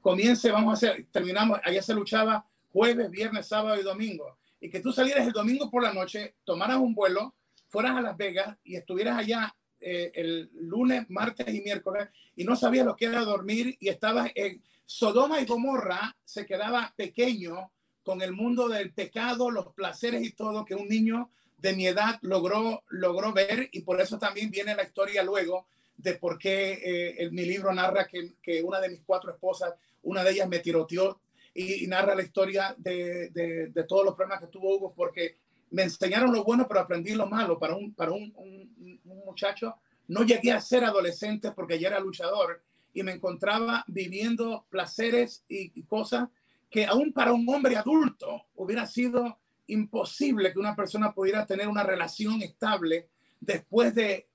comience, vamos a hacer, terminamos, allá se luchaba jueves, viernes, sábado y domingo, y que tú salieras el domingo por la noche, tomaras un vuelo, fueras a Las Vegas y estuvieras allá eh, el lunes, martes y miércoles y no sabías lo que era dormir y estabas en Sodoma y Gomorra, se quedaba pequeño con el mundo del pecado, los placeres y todo que un niño de mi edad logró, logró ver y por eso también viene la historia luego de por qué eh, mi libro narra que, que, una de mis cuatro esposas, una de ellas me tiroteó y, narra la historia de, de, de, todos los problemas que tuvo Hugo porque me enseñaron lo bueno, pero aprendí lo malo. Para un, para un, un, muchacho, no llegué a ser adolescente porque ya era luchador y me encontraba viviendo placeres y, cosas que aún para un hombre adulto hubiera sido imposible que una persona pudiera tener una relación estable después de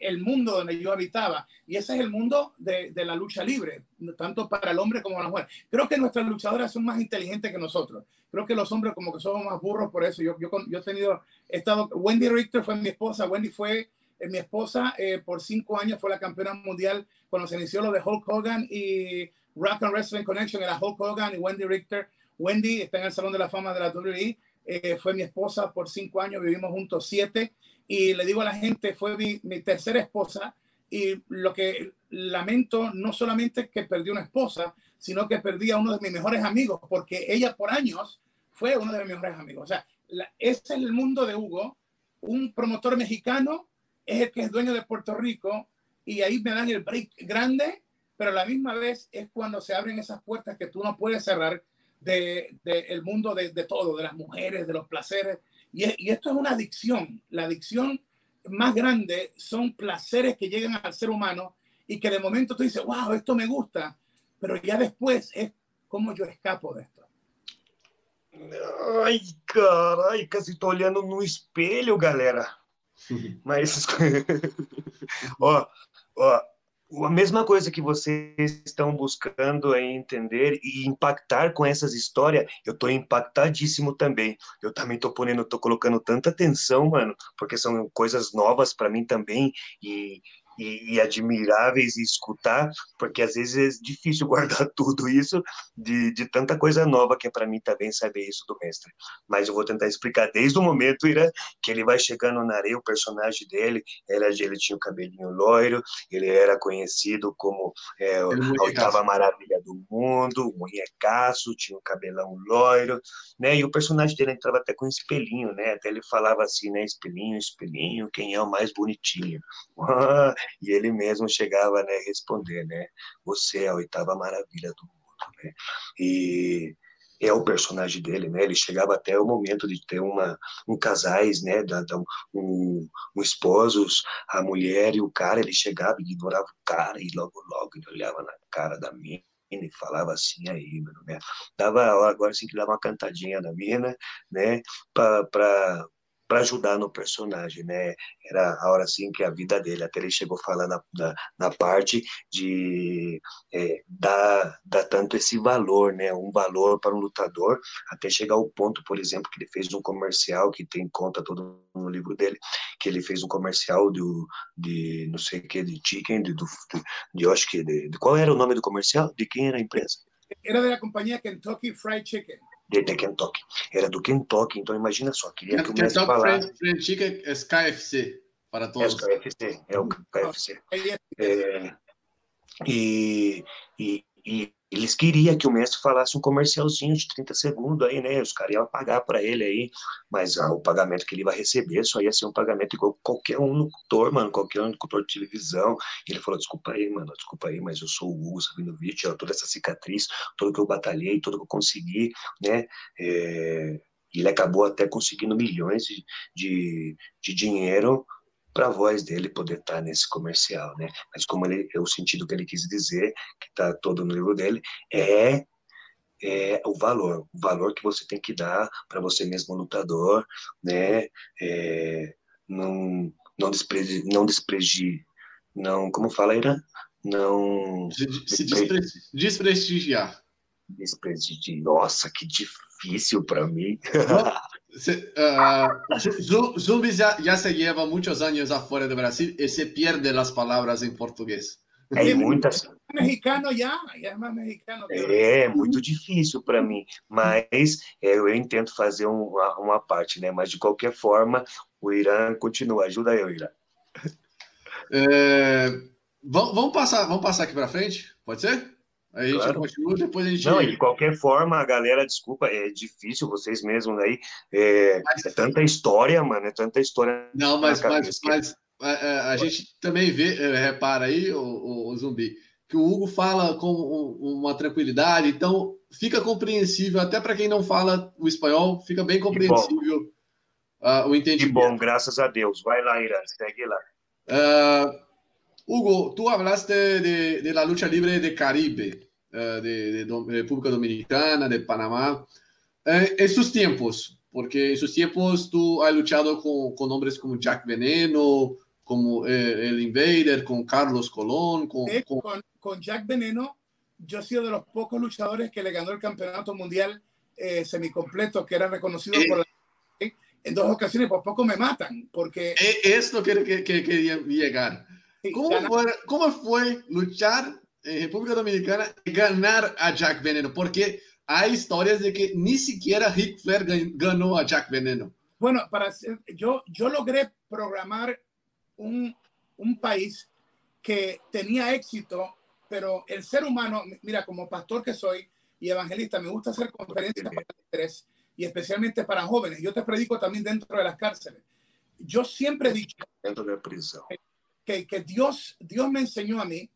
el mundo donde yo habitaba. Y ese es el mundo de, de, la lucha libre, tanto para el hombre como para la mujer. Creo que nuestras luchadoras son más inteligentes que nosotros. Creo que los hombres como que somos más burros por eso. Yo, yo, yo he tenido, he estado, Wendy Richter fue mi esposa. Wendy fue eh, mi esposa eh, por cinco años, fue la campeona mundial cuando se inició lo de Hulk Hogan y Rock and Wrestling Connection, era Hulk Hogan y Wendy Richter. Wendy está en el Salón de la Fama de la WWE. Eh, fue mi esposa por cinco años, vivimos juntos siete y le digo a la gente, fue mi, tercera esposa y lo que lamento no solamente que perdí una esposa, sino que perdí a uno de mis mejores amigos, porque ella por años fue uno de mis mejores amigos. O sea, ese es el mundo de Hugo. Un promotor mexicano es el que es dueño de Puerto Rico y ahí me dan el break grande, pero a la misma vez es cuando se abren esas puertas que tú no puedes cerrar del de, el mundo de, de, todo, de las mujeres, de los placeres, y, esto es una adicción. La adicción más grande son placeres que llegan al ser humano y que de momento tú dices, wow, esto me gusta, pero ya después es como yo escapo de esto. Ai, caray, casi tô olhando no espelho, galera. Mas, ó, ó, a mesma coisa que vocês estão buscando é entender e impactar com essas histórias, eu estou impactadíssimo também. Eu também estou ponendo, tô colocando tanta atenção, mano, porque são coisas novas para mim também e, e, e, admiráveis e escutar, porque às vezes é difícil guardar tudo isso de, de tanta coisa nova que é para mim também saber isso do mestre. Mas eu vou tentar explicar desde o momento Ira, que ele vai chegando na areia, o personagem dele, ele, ele tinha o cabelinho loiro, ele era conhecido como é, a oitava maravilha do mundo, o munhecaço, tinha o cabelão loiro, né? E o personagem dele entrava até com um espelhinho, né? Até ele falava assim, né? Espelhinho, espelhinho, quem é o mais bonitinho? e ele mesmo chegava né, a responder, né? Você é a oitava maravilha do mundo, né? E é o personagem dele, né? Ele chegava até o momento de ter uma um casais, né? Da, da, um, um esposos, a mulher e o cara, ele chegava e ignorava o cara e logo logo ele olhava na cara da mina e falava assim aí, mano, né? Dava agora assim que dava uma cantadinha na mina, né? Para para ajudar no personagem, né? Era a hora assim que a vida dele, até ele chegou falando na, na, na parte de é, dar, dar tanto esse valor, né? Um valor para um lutador, até chegar ao ponto, por exemplo, que ele fez um comercial que tem conta todo no livro dele, que ele fez um comercial do, de não sei o que, de chicken, de, do, de, de acho que, de, de, qual era o nome do comercial? De quem era a empresa? Era da companhia Kentucky Fried Chicken de, de, Kentucky. Era do Kentucky, então imagina só, queria que o Messi falasse... Chicken é KFC, para todos. É o KFC, é o KFC. É, e, e, e eles queriam que o mestre falasse um comercialzinho de 30 segundos aí, né? Os caras iam pagar para ele aí, mas ah, o pagamento que ele vai receber só ia ser um pagamento igual qualquer um locutor, mano, qualquer um locutor de televisão. E ele falou: desculpa aí, mano, desculpa aí, mas eu sou o Hugo Sabinovich, toda essa cicatriz, tudo que eu batalhei, tudo que eu consegui, né? É... Ele acabou até conseguindo milhões de, de, de dinheiro para a voz dele poder estar tá nesse comercial, né? Mas como ele, é o sentido que ele quis dizer, que está todo no livro dele, é é o valor, o valor que você tem que dar para você mesmo lutador, né? É, não não desprezi, não despregi, não como fala aí, não se desprestigiar. Desprestigiar. Nossa, que difícil para mim. Se, uh, Zumbi ya, ya, se lleva muchos años afuera de Brasil y se pierde las palabras en português. É muitas. Mexicano já, é mais mexicano. É, muito difícil para mim, mas é, eu entendo fazer uma, uma parte, né? Mas de qualquer forma, O Irã continua. Ajuda eu, Irã. É, vamos, vamos, passar, vamos passar aqui para frente? Pode ser? A gente claro. continua, depois a gente. Não, de qualquer forma, a galera, desculpa, é difícil vocês mesmos aí. É, mas... é tanta história, mano, é tanta história. Não, mas, mas, mas a, a, gente também vê, é, repara aí, o, o, o, Zumbi, que o Hugo fala com uma tranquilidade, então fica compreensível, até para quem não fala o espanhol, fica bem compreensível uh, o entendimento. Que bom, graças a Deus. Vai lá, Irã, segue lá. Uh, Hugo, tú hablaste de, de, la lucha libre de Caribe, uh, de, de, República Dominicana, de Panamá. Eh, en sus tiempos, porque en sus tiempos tú has luchado con, con hombres como Jack Veneno, como eh, el Invader, con Carlos Colón. Con, con... con, Jack Veneno, yo he sido de los pocos luchadores que le ganó el campeonato mundial eh, semicompleto, que era reconocido por la en dos ocasiones, por poco me matan, porque... Es lo que, que, que quería llegar. ¿Cómo fue, ¿Cómo fue luchar en República Dominicana y ganar a Jack Veneno? Porque hay historias de que ni siquiera Ric Flair ganó a Jack Veneno. Bueno, para yo, yo logré programar un, un país que tenía éxito, pero el ser humano, mira, como pastor que soy y evangelista, me gusta hacer conferencias para tres y especialmente para jóvenes. Yo te predico también dentro de las cárceles. Yo siempre he dicho dentro de prisión que, que Dios, Dios me enseñó a mí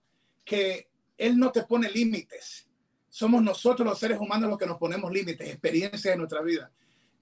que Él no te pone límites. Somos nosotros los seres humanos los que nos ponemos límites, experiencias de nuestra vida.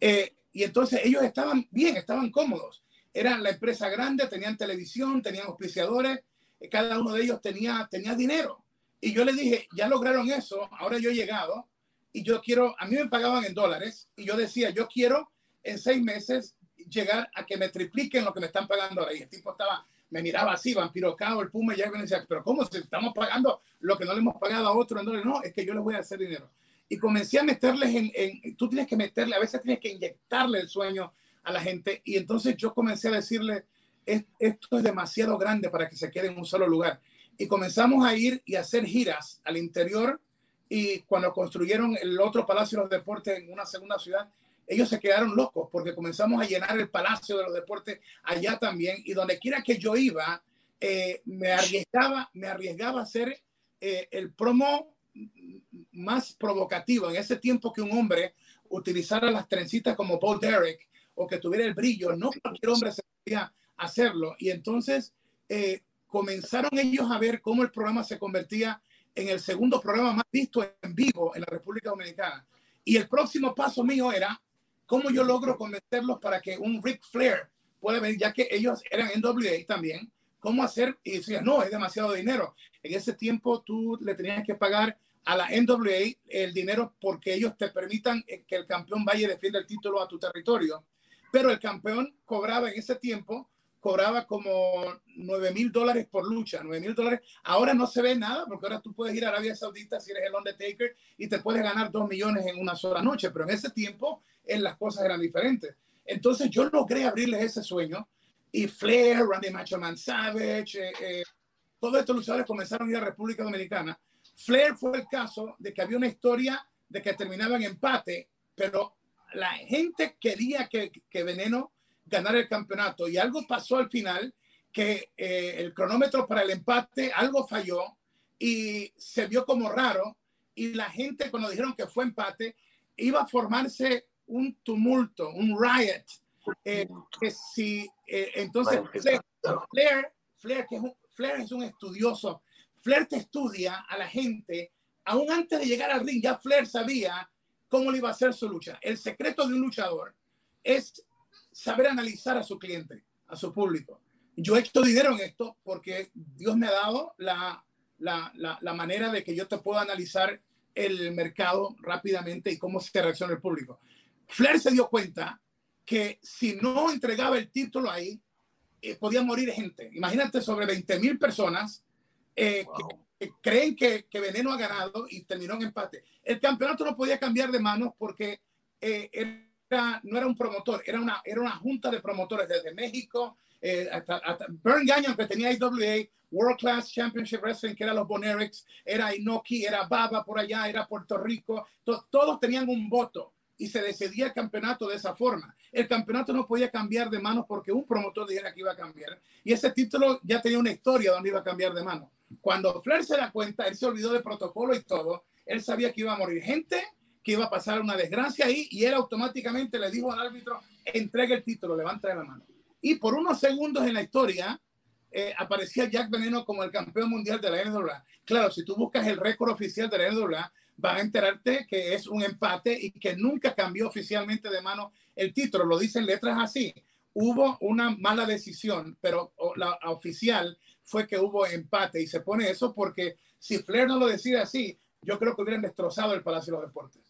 Eh, y entonces ellos estaban bien, estaban cómodos. Eran la empresa grande, tenían televisión, tenían auspiciadores, eh, cada uno de ellos tenía, tenía dinero. Y yo le dije, ya lograron eso, ahora yo he llegado y yo quiero, a mí me pagaban en dólares y yo decía, yo quiero en seis meses llegar a que me tripliquen lo que me están pagando ahora. Y el tipo estaba me miraba así, Vampiro Cao, el Puma, y ya me decía, pero ¿cómo si estamos pagando lo que no le hemos pagado a otro? No, es que yo les voy a hacer dinero. Y comencé a meterles en, en, tú tienes que meterle, a veces tienes que inyectarle el sueño a la gente. Y entonces yo comencé a decirle, esto es demasiado grande para que se quede en un solo lugar. Y comenzamos a ir y a hacer giras al interior. Y cuando construyeron el otro Palacio de los Deportes en una segunda ciudad, ellos se quedaron locos porque comenzamos a llenar el Palacio de los Deportes allá también y donde quiera que yo iba, eh, me arriesgaba, me arriesgaba a ser eh, el promo más provocativo en ese tiempo que un hombre utilizara las trencitas como Paul Derek o que tuviera el brillo, no cualquier hombre se podía hacerlo. Y entonces eh, comenzaron ellos a ver cómo el programa se convertía en el segundo programa más visto en vivo en la República Dominicana. Y el próximo paso mío era ¿Cómo yo logro convencerlos para que un Ric Flair pueda venir, ya que ellos eran NWA también? ¿Cómo hacer? Y decía, no, es demasiado dinero. En ese tiempo tú le tenías que pagar a la NWA el dinero porque ellos te permitan eh, que el campeón vaya y defienda el título a tu territorio. Pero el campeón cobraba en ese tiempo cobraba como 9 mil dólares por lucha, 9 mil dólares. Ahora no se ve nada porque ahora tú puedes ir a Arabia Saudita si eres el Undertaker y te puedes ganar 2 millones en una sola noche, pero en ese tiempo en las cosas eran diferentes. Entonces yo logré abrirles ese sueño y Flair, Randy Macho Man Savage, eh, eh, todos estos luchadores comenzaron a ir a República Dominicana. Flair fue el caso de que había una historia de que terminaban en empate, pero la gente quería que, que Veneno ganar el campeonato. Y algo pasó al final que eh, el cronómetro para el empate, algo falló y se vio como raro. Y la gente, cuando dijeron que fue empate, iba a formarse un tumulto, un riot. Eh, que si, eh, entonces, Flair, Flair, que es un, Flair es un estudioso. Flair te estudia a la gente. Aún antes de llegar al ring, ya Flair sabía cómo le iba a hacer su lucha. El secreto de un luchador es saber analizar a su cliente, a su público. Yo he hecho dinero en esto porque Dios me ha dado la, la, la, manera de que yo te pueda analizar el mercado rápidamente y cómo se reacciona el público. Flair se dio cuenta que si no entregaba el título ahí, eh, podía morir gente. Imagínate sobre 20 mil personas eh, que, creen que, que, Veneno ha ganado y terminó en empate. El campeonato no podía cambiar de manos porque eh, no era un promotor, era una, era una junta de promotores desde México, eh, hasta, hasta Burn Gagnon, que tenía IWA, World Class Championship Wrestling, que era los Bonerics, era Inoki, era Baba por allá, era Puerto Rico, todos tenían un voto. y se decidía el campeonato de esa forma. El campeonato no podía cambiar de manos porque un promotor dijera que iba a cambiar. Y ese título ya tenía una historia donde iba a cambiar de mano. Cuando Flair se da cuenta, él se olvidó de protocolo y todo. Él sabía que iba a morir gente, que iba a pasar una desgracia ahí y él automáticamente le dijo al árbitro, entregue el título, levanta la mano. Y por unos segundos en la historia, eh, aparecía Jack Veneno como el campeón mundial de la NWA. Claro, si tú buscas el récord oficial de la NWA, vas a enterarte que es un empate y que nunca cambió oficialmente de mano el título. Lo dicen letras así. Hubo una mala decisión, pero la oficial fue que hubo empate y se pone eso porque si Flair no lo decide así, yo creo que hubieran destrozado el Palacio de los Deportes.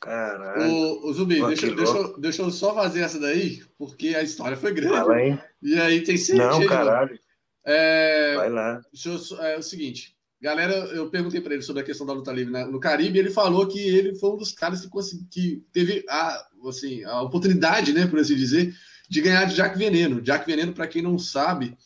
Caralho. O, o Zumbi, deixa, deixa, deixa, eu só fazer essa daí, porque a história foi grande. Fala E aí tem sempre. Não, caralho. É, Vai lá. Eu, é o seguinte, Galera, eu perguntei para ele sobre a questão da luta livre no Caribe, ele falou que ele foi um dos caras que, que teve a, assim, a oportunidade, né, por assim dizer, de ganhar de Jack Veneno. Jack Veneno, para quem não sabe,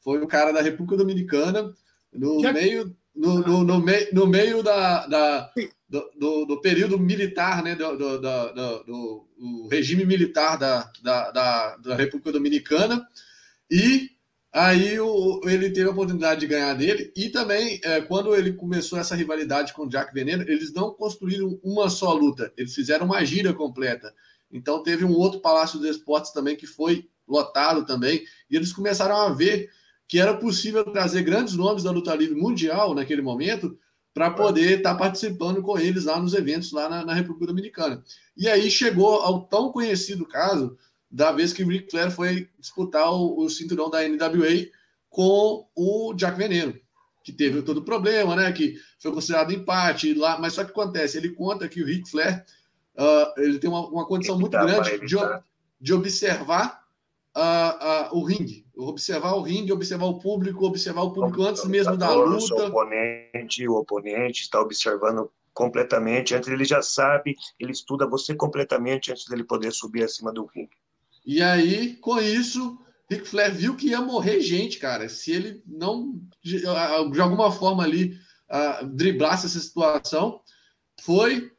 foi um cara da República Dominicana, no Jack... meio, no, no, no, mei, no meio da, da do, do, do, período militar, né, do, do, do, regime militar da, da, da, da República Dominicana, e Aí o, ele teve a oportunidade de ganhar dele. E também, é, quando ele começou essa rivalidade com o Jack Veneno, eles não construíram uma só luta, eles fizeram uma gira completa. Então teve um outro Palácio dos Esportes também que foi lotado também. E eles começaram a ver que era possível trazer grandes nomes da luta livre mundial naquele momento para poder estar tá participando com eles lá nos eventos lá na, na República Dominicana. E aí chegou ao tão conhecido caso da vez que o Ric Flair foi disputar o, o, cinturão da NWA com o Jack Veneno, que teve todo o problema, né? Que foi considerado empate lá, mas só que acontece, ele conta que o Ric Flair uh, ele tem uma, uma condição muito grande de, de observar uh, uh, o ringue, observar o ringue, observar o público, observar o público antes mesmo da luta. O oponente, o oponente está observando completamente, antes ele já sabe, ele estuda você completamente antes dele poder subir acima do ringue. E aí, com isso, Ric Flair viu que ia morrer gente, cara. Se ele não, de, alguma forma ali, uh, driblasse essa situação, foi,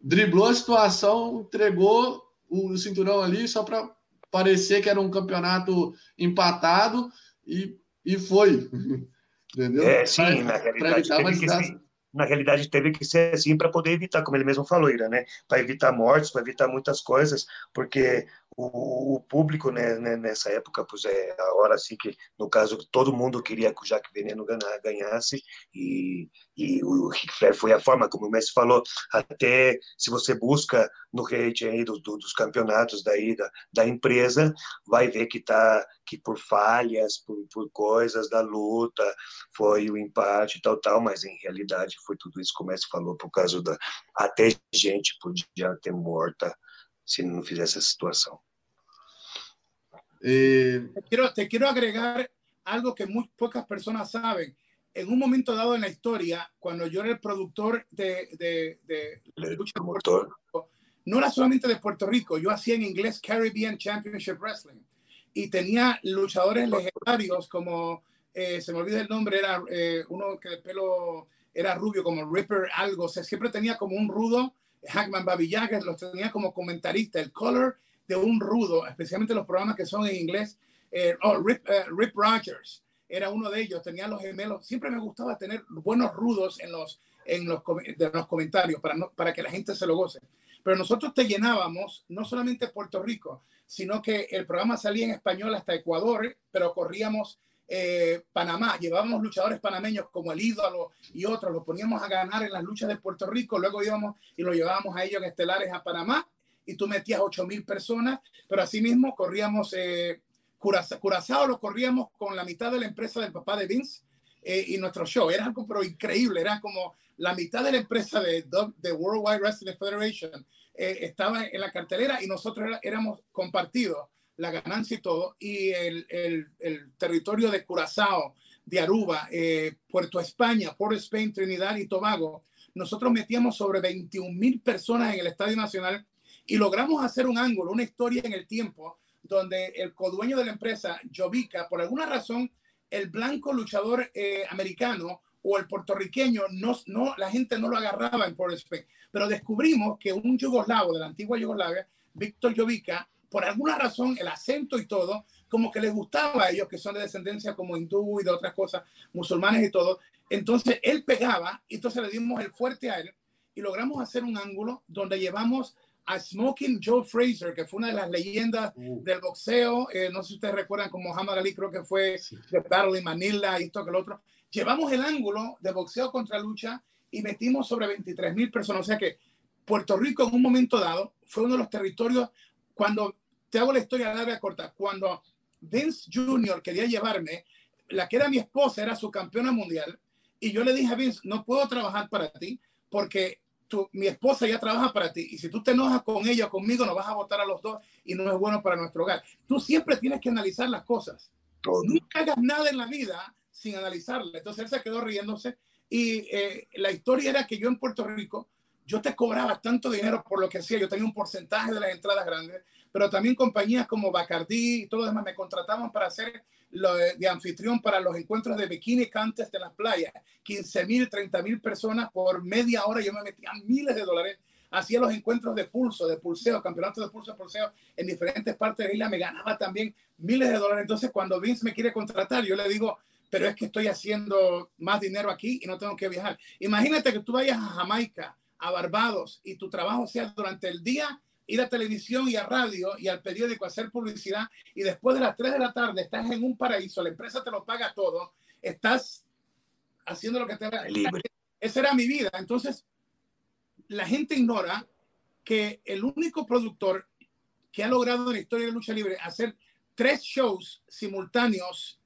driblou a situação, entregou o cinturão ali só para parecer que era um campeonato empatado e, e foi. Entendeu? É, sim, pra, na realidade. Teve que, ser, na realidade teve que ser assim para poder evitar, como ele mesmo falou, Ira, né? Para evitar mortes, para evitar muitas coisas, porque o, o público né, né, nessa época, pois é a hora assim que, no caso, todo mundo queria que o Jack Veneno ganhasse e, e o Ric Flair foi a forma, como o Messi falou, até se você busca no rate aí do, do, dos campeonatos daí da, da empresa, vai ver que tá que por falhas, por, por coisas da luta, foi o empate tal, tal, mas em realidade foi tudo isso, como o Messi falou, por causa da até gente podia ter morta se não fizesse essa situação. Eh, te, quiero, te quiero agregar algo que muy pocas personas saben. En un momento dado en la historia, cuando yo era el productor de, de, de, de no era solamente de Puerto Rico, yo hacía en inglés Caribbean Championship Wrestling y tenía luchadores legendarios como, eh, se me olvida el nombre, era eh, uno que el pelo era rubio como Ripper algo, o sea, siempre tenía como un rudo, Hackman Babillagas, los tenía como comentarista, el color de un rudo, especialmente los programas que son en inglés. Eh, oh, Rip, eh, Rip, Rogers era uno de ellos, tenía los gemelos. Siempre me gustaba tener buenos rudos en los, en los, de los comentarios para, no, para que la gente se lo goce. Pero nosotros te llenábamos no solamente Puerto Rico, sino que el programa salía en español hasta Ecuador, pero corríamos eh, Panamá, llevábamos luchadores panameños como el ídolo y otros, los poníamos a ganar en las luchas de Puerto Rico, luego íbamos y lo llevábamos a ellos en estelares a Panamá y tú metías 8 mil personas, pero asimismo corríamos, eh, Curazao, lo corríamos con la mitad de la empresa del papá de Vince eh, y nuestro show. Era algo pero increíble, era como la mitad de la empresa de, de World Wide Wrestling Federation eh, estaba en la cartelera y nosotros éramos compartidos la ganancia y todo, y el, el, territorio de Curazao, de Aruba, eh, Puerto España, Port Spain, Trinidad y Tobago, nosotros metíamos sobre 21 mil personas en el Estadio Nacional y logramos hacer un ángulo, una historia en el tiempo, donde el codueño de la empresa, Jovica, por alguna razón, el blanco luchador eh, americano o el puertorriqueño, no, no, la gente no lo agarraba en Pro Respect. Pero descubrimos que un yugoslavo de la antigua Yugoslavia, Víctor Jovica, por alguna razón, el acento y todo, como que les gustaba a ellos, que son de descendencia como hindú y de otras cosas, musulmanes y todo. Entonces él pegaba, y entonces le dimos el fuerte a él y logramos hacer un ángulo donde llevamos a Smoking Joe Fraser, que fue una de las leyendas uh. del boxeo. Eh, no sé si ustedes recuerdan como Muhammad Ali, creo que fue de Battle in Manila y esto que lo otro. Llevamos el ángulo de boxeo contra lucha y metimos sobre 23 mil personas. O sea que Puerto Rico en un momento dado fue uno de los territorios, cuando te hago la historia larga corta, cuando Vince Jr. quería llevarme, la que era mi esposa era su campeona mundial, y yo le dije a Vince, no puedo trabajar para ti porque mi esposa ya trabaja para ti y si tú te enojas con ella o conmigo, nos vas a votar a los dos y no es bueno para nuestro hogar. Tú siempre tienes que analizar las cosas. Nunca hagas nada en la vida sin analizarla. Entonces él se quedó riéndose y eh, la historia era que yo en Puerto Rico, yo te cobraba tanto dinero por lo que hacía, yo tenía un porcentaje de las entradas grandes, pero también compañías como Bacardi y todo lo demás me contrataban para hacer lo de, anfitrión para los encuentros de bikini cantes de las playas. 15 mil, 30 mil personas por media hora. Yo me metía miles de dólares. Hacía los encuentros de pulso, de pulseo, campeonatos de pulso, de pulseo en diferentes partes de la isla. Me ganaba también miles de dólares. Entonces, cuando Vince me quiere contratar, yo le digo, pero es que estoy haciendo más dinero aquí y no tengo que viajar. Imagínate que tú vayas a Jamaica, a Barbados, y tu trabajo sea durante el día ir a televisión y a radio y al periódico a hacer publicidad y después de las 3 de la tarde estás en un paraíso, la empresa te lo paga todo, estás haciendo lo que te. Libre. Esa era mi vida. Entonces, la gente ignora que el único productor que ha logrado en la historia de lucha libre hacer tres shows simultáneos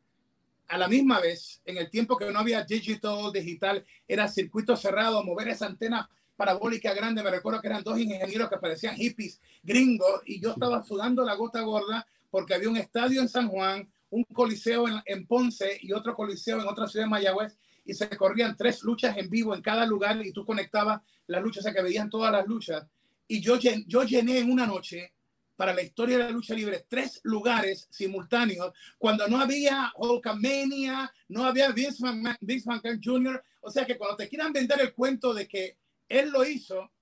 a la misma vez, en el tiempo que no había digital, digital, era circuito cerrado, mover esa antena parabólica grande. Me recuerdo que eran dos ingenieros que parecían hippies gringos y yo estaba sudando la gota gorda porque había un estadio en San Juan, un coliseo en, Ponce y otro coliseo en otra ciudad de Mayagüez y se corrían tres luchas en vivo en cada lugar y tú conectabas las luchas, o sea que veían todas las luchas. Y yo, yo llené en una noche para la historia de la lucha libre tres lugares simultáneos cuando no había Hulkamania, no había Vince McMahon Jr. O sea que cuando te quieran vender el cuento de que él lo hizo,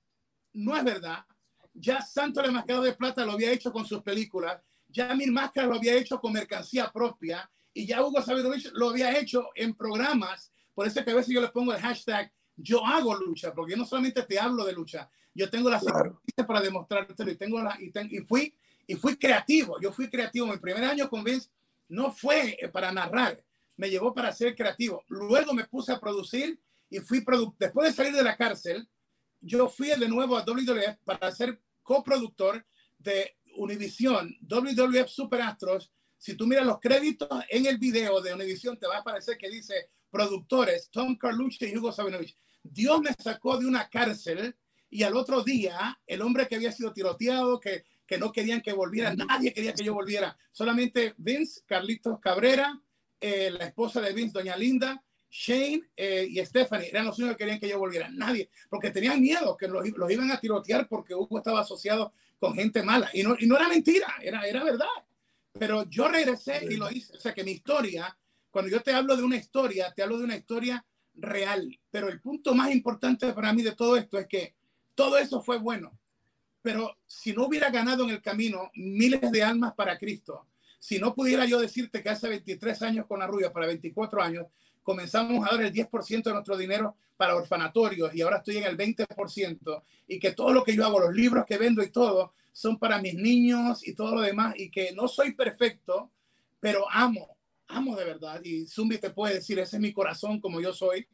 no es verdad. Ya Santo el Mascarado de Plata lo había hecho con sus películas, ya Mil Máscaras lo había hecho con mercancía propia y ya Hugo Sabinovich lo había hecho en programas. Por eso que a veces yo le pongo el hashtag yo hago lucha, porque yo no solamente te hablo de lucha, yo tengo las claro. para demostrártelo y tengo la, y, y, fui y fui creativo. Yo fui creativo. Mi primer año con Vince no fue para narrar, me llevó para ser creativo. Luego me puse a producir y fui después de salir de la cárcel, yo fui de nuevo a WWF para ser coproductor de Univision, WWF Super Astros. Si tú miras los créditos en el video de Univision, te va a aparecer que dice productores Tom Carlucci y Hugo Sabinovich. Dios me sacó de una cárcel y al otro día el hombre que había sido tiroteado, que, que no querían que volviera, nadie quería que yo volviera, solamente Vince, Carlitos Cabrera, eh, la esposa de Vince, doña Linda, Shane eh, y Stephanie eran los únicos que querían que yo volviera. Nadie, porque tenían miedo que los, los, iban a tirotear porque Hugo estaba asociado con gente mala. Y no, y no era mentira, era, era verdad. Pero yo regresé y lo hice. O sea que mi historia, cuando yo te hablo de una historia, te hablo de una historia real. Pero el punto más importante para mí de todo esto es que todo eso fue bueno. Pero si no hubiera ganado en el camino miles de almas para Cristo, si no pudiera yo decirte que hace 23 años con Arrubia, para 24 años, comenzamos a dar el 10% de nuestro dinero para orfanatorios y ahora estoy en el 20% y que todo lo que yo hago, los libros que vendo y todo, son para mis niños y todo lo demás y que no soy perfecto, pero amo, amo de verdad. Y Zumbi te puede decir, ese es mi corazón como yo soy.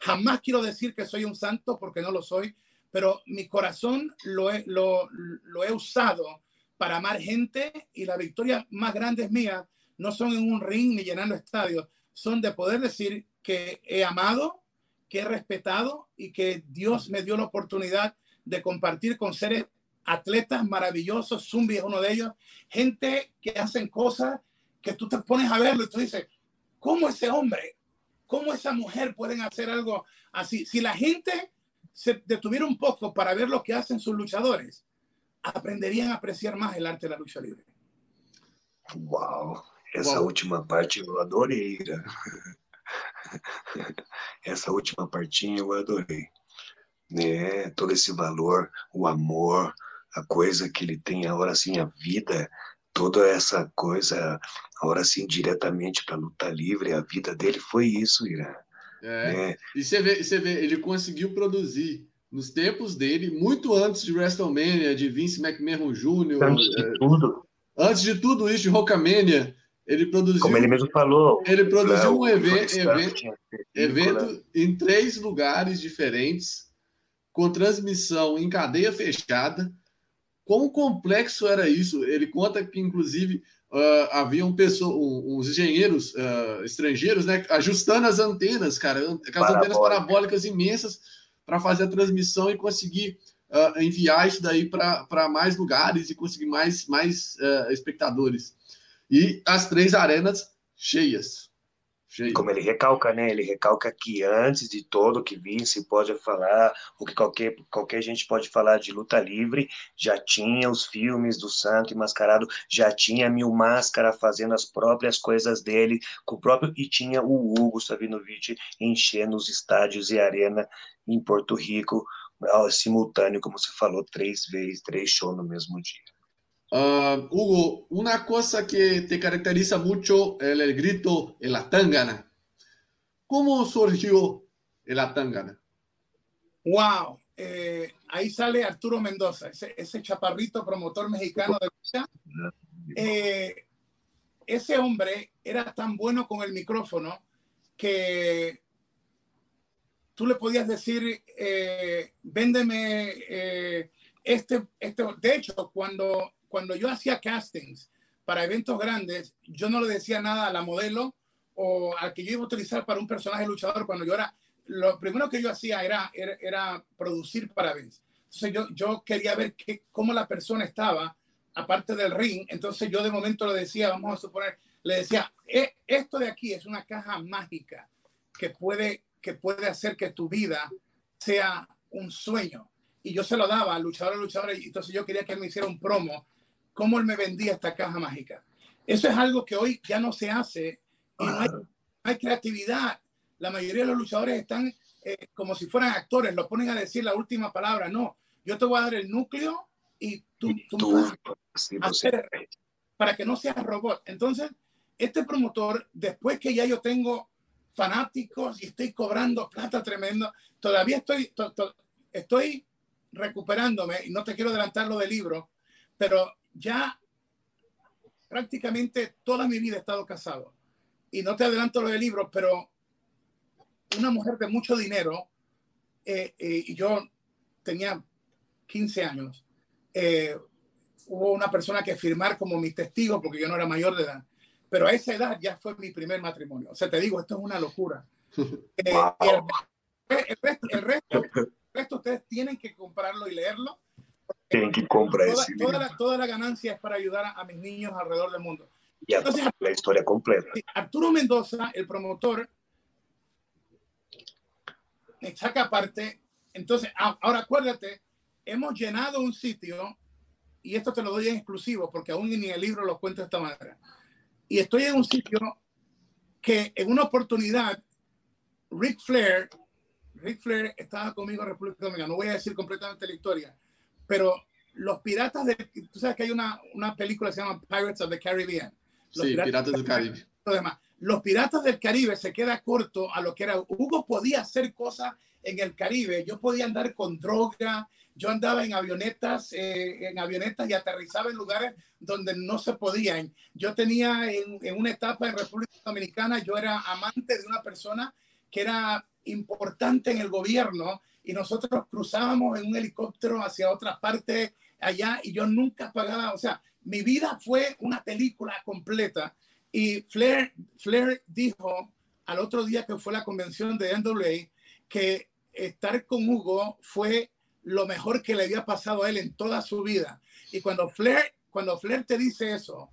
Jamás quiero decir que soy un santo porque no lo soy, pero mi corazón lo he, lo, lo he usado para amar gente y la victoria más grande es mía. No son en un ring ni llenando estadios, son de poder decir que he amado, que he respetado y que Dios me dio la oportunidad de compartir con seres atletas maravillosos. Zumbi es uno de ellos. Gente que hacen cosas que tú te pones a verlo y tú dices, ¿cómo ese hombre, cómo esa mujer pueden hacer algo así? Si la gente se detuviera un poco para ver lo que hacen sus luchadores, aprenderían a apreciar más el arte de la lucha libre. Wow. Essa Uau. última parte eu adorei. essa última partinha eu adorei. Né? Todo esse valor, o amor, a coisa que ele tem, agora assim, a vida, toda essa coisa, agora assim, diretamente para luta livre, a vida dele foi isso, Irã. É. Né? E você vê, você vê, ele conseguiu produzir nos tempos dele, muito antes de WrestleMania, de Vince McMahon Jr. Antes de é, tudo. Antes de tudo isso, de Rockamania, ele produziu. Como ele mesmo falou. Ele produziu um evento, evento, evento em três lugares diferentes, com transmissão em cadeia fechada. Quão complexo era isso? Ele conta que, inclusive, uh, haviam pessoas, uns engenheiros uh, estrangeiros, né, ajustando as antenas, cara, aquelas antenas parabólicas imensas para fazer a transmissão e conseguir uh, enviar isso daí para mais lugares e conseguir mais, mais espectadores. E as três arenas cheias. Cheio. Como ele recalca, né? Ele recalca que antes de todo que Vince pode falar, o que qualquer, qualquer gente pode falar de luta livre, já tinha os filmes do Santo e Mascarado, já tinha Mil Máscara fazendo as próprias coisas dele, com o próprio, e tinha o Hugo Savinovich enchendo os estádios e arena em Porto Rico, simultâneo, como você falou, três vezes, três shows no mesmo dia. Uh, Hugo, una cosa que te caracteriza mucho es el grito en la tangana. ¿Cómo surgió el la tangana? Wow, eh, ahí sale Arturo Mendoza, ese, ese, chaparrito promotor mexicano de lucha. Eh, ese hombre era tan bueno con el micrófono que tú le podías decir, eh, véndeme este, este. De hecho, cuando cuando yo hacía castings para eventos grandes, yo no le decía nada a la modelo o al que yo iba a utilizar para un personaje luchador cuando yo era, lo primero que yo hacía era, era, producir para Vince. Entonces yo, yo quería ver qué, cómo la persona estaba, aparte del ring. Entonces yo de momento le decía, vamos a suponer, le decía, e, esto de aquí es una caja mágica que puede, que puede hacer que tu vida sea un sueño. Y yo se lo daba al luchador, al luchador, y entonces yo quería que él me hiciera un promo cómo él me vendía esta caja mágica. Eso es algo que hoy ya no se hace y no, hay, creatividad. La mayoría de los luchadores están eh, como si fueran actores, lo ponen a decir la última palabra. No, yo te voy a dar el núcleo y tú, hacer para que no seas robot. Entonces, este promotor, después que ya yo tengo fanáticos y estoy cobrando plata tremendo, todavía estoy, estoy recuperándome y no te quiero adelantar lo del libro, pero ya prácticamente toda mi vida he estado casado. Y no te adelanto lo del libro, pero una mujer de mucho dinero, eh, eh, y yo tenía 15 años, eh, hubo una persona que firmar como mi testigo porque yo no era mayor de edad. Pero a esa edad ya fue mi primer matrimonio. O sea, te digo, esto es una locura. el, resto, el resto ustedes tienen que comprarlo y leerlo que comprar toda, la, toda, la, ganancia es para ayudar a, mis niños alrededor del mundo. Y Entonces, la historia completa. Arturo Mendoza, el promotor, me saca aparte. Entonces, ahora acuérdate, hemos llenado un sitio, y esto te lo doy en exclusivo, porque aún ni el libro lo cuento de esta manera. Y estoy en un sitio que en una oportunidad, Rick Flair, Rick Flair estaba conmigo en República Dominicana, no voy a decir completamente la historia, pero los piratas de, tú sabes que hay una, una película que se llama Pirates of the Caribbean. Los sí, piratas, del Caribe. Los piratas del Caribe se queda corto a lo que era. Hugo podía hacer cosas en el Caribe. Yo podía andar con droga. Yo andaba en avionetas, eh, en avionetas y aterrizaba en lugares donde no se podían. Yo tenía en, en una etapa en República Dominicana, yo era amante de una persona que era importante en el gobierno y nosotros cruzábamos en un helicóptero hacia otra parte allá y yo nunca pagaba, o sea, mi vida fue una película completa y Flair, Flair dijo al otro día que fue la convención de NWA que estar con Hugo fue lo mejor que le había pasado a él en toda su vida. Y cuando Flair, cuando Flair te dice eso,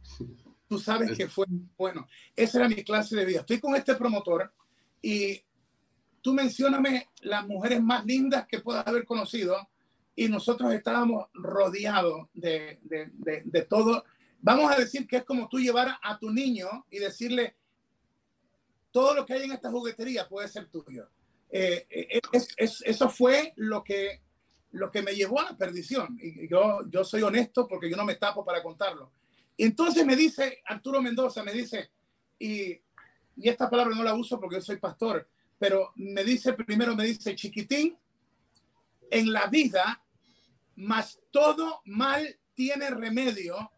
tú sabes que fue bueno. Esa era mi clase de vida. Estoy con este promotor y tú mencioname las mujeres más lindas que puedas haber conocido y nosotros estábamos rodeados de, de, de, todo. Vamos a decir que es como tú llevar a tu niño y decirle, todo lo que hay en esta juguetería puede ser tuyo. Eh, eh, es, eso fue lo que, lo que me llevó a la perdición. Y yo, yo soy honesto porque yo no me tapo para contarlo. Entonces me dice Arturo Mendoza, me dice, y, y esta palabra no la uso porque yo soy pastor, pero me dice, primero me dice, chiquitín, en la vida, más todo mal tiene remedio,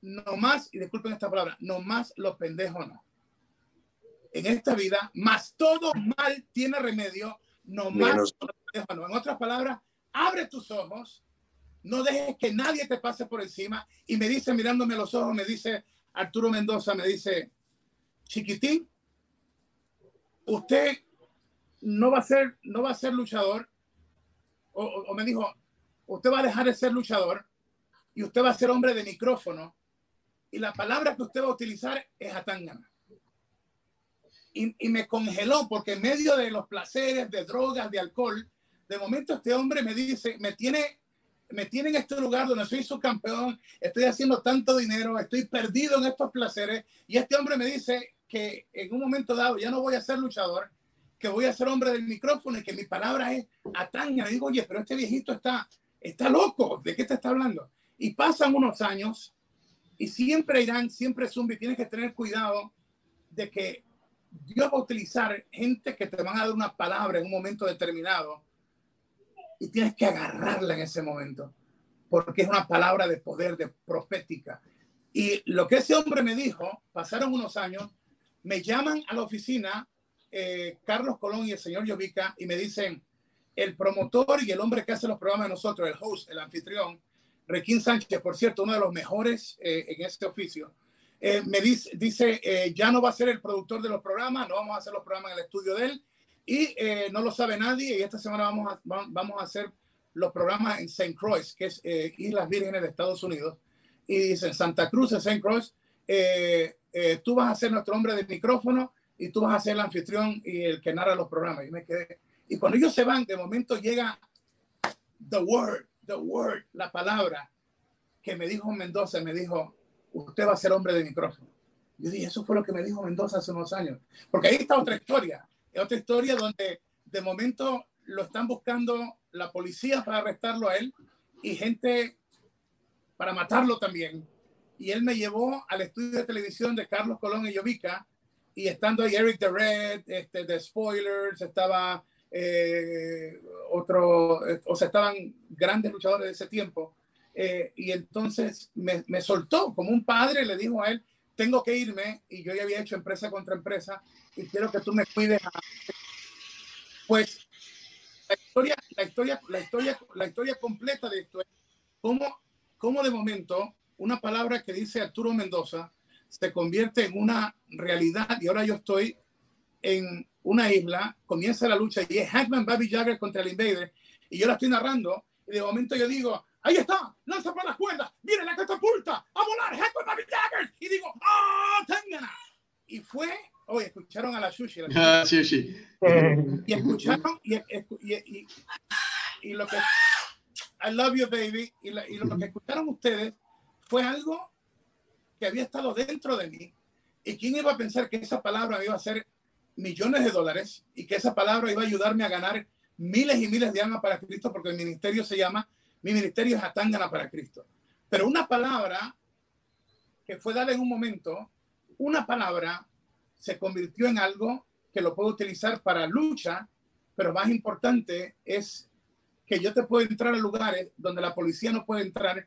no más, y disculpen esta palabra, no más los pendejos no. En esta vida, más todo mal tiene remedio, no más los pendejos no. En otras palabras, abre tus ojos, no dejes que nadie te pase por encima. Y me dice, mirándome a los ojos, me dice Arturo Mendoza, me dice, chiquitín, usted no va a ser, no va a ser luchador, o, me dijo, usted va a dejar de ser luchador y usted va a ser hombre de micrófono y la palabra que usted va a utilizar es atangana. Y, y me congeló porque en medio de los placeres, de drogas, de alcohol, de momento este hombre me dice, me tiene, me tiene en este lugar donde soy su campeón, estoy haciendo tanto dinero, estoy perdido en estos placeres y este hombre me dice que en un momento dado ya no voy a ser luchador, que voy a ser hombre del micrófono y que mi palabra es ataña. Le digo, oye, pero este viejito está, está loco, ¿de qué te está hablando? Y pasan unos años y siempre irán, siempre Zumbi, tienes que tener cuidado de que Dios va a utilizar gente que te van a dar una palabra en un momento determinado y tienes que agarrarla en ese momento, porque es una palabra de poder, de profética. Y lo que ese hombre me dijo, pasaron unos años, me llaman a la oficina eh, Carlos Colón y el señor Llovica y me dicen, el promotor y el hombre que hace los programas de nosotros, el host, el anfitrión, Requín Sánchez, por cierto, uno de los mejores eh, en este oficio, eh, me dice, dice ya no va a ser el productor de los programas, no vamos a hacer los programas en el estudio de él y no lo sabe nadie y esta semana vamos a, vamos a hacer los programas en St. Croix, que es Islas Vírgenes de Estados Unidos. Y dicen, Santa Cruz, en St. Croix, tú vas a ser nuestro hombre de micrófono y tú vas a ser el anfitrión y el que narra los programas. Y me quedé. Y cuando ellos se van, de momento llega the word, the word, la palabra que me dijo Mendoza, me dijo, usted va a ser hombre de micrófono. Yo dije, eso fue lo que me dijo Mendoza hace unos años. Porque ahí está otra historia. Es otra historia donde de momento lo están buscando la policía para arrestarlo a él y gente para matarlo también. Y él me llevó al estudio de televisión de Carlos Colón y Llovica y estando ahí Eric the Red, este, de Spoilers, estaba eh, otro, o sea, estaban grandes luchadores de ese tiempo. Eh, y entonces me, me, soltó como un padre, le dijo a él, tengo que irme y yo ya había hecho empresa contra empresa y quiero que tú me cuides. Pues la historia, la historia, la historia, la historia completa de esto es cómo, cómo de momento una palabra que dice Arturo Mendoza se convierte en una realidad y ahora yo estoy en una isla, comienza la lucha y es Hackman Baby Jagger contra el Invader y yo la estoy narrando y de momento yo digo, ahí está, lanza por las cuerdas, viene la catapulta, a volar Hackman Baby Jagger y digo, ¡ah, oh, Y fue, oye, escucharon a la Sushi. La sushi. Ah, y escucharon y, y, y, lo que, I love you baby, y, y lo que escucharon ustedes fue algo que había estado dentro de mí. ¿Y quién iba a pensar que esa palabra iba a ser millones de dólares y que esa palabra iba a ayudarme a ganar miles y miles de almas para Cristo? Porque el ministerio se llama, mi ministerio es Atángana para Cristo. Pero una palabra que fue dada en un momento, una palabra se convirtió en algo que lo puedo utilizar para lucha, pero más importante es que yo te puedo entrar a lugares donde la policía no puede entrar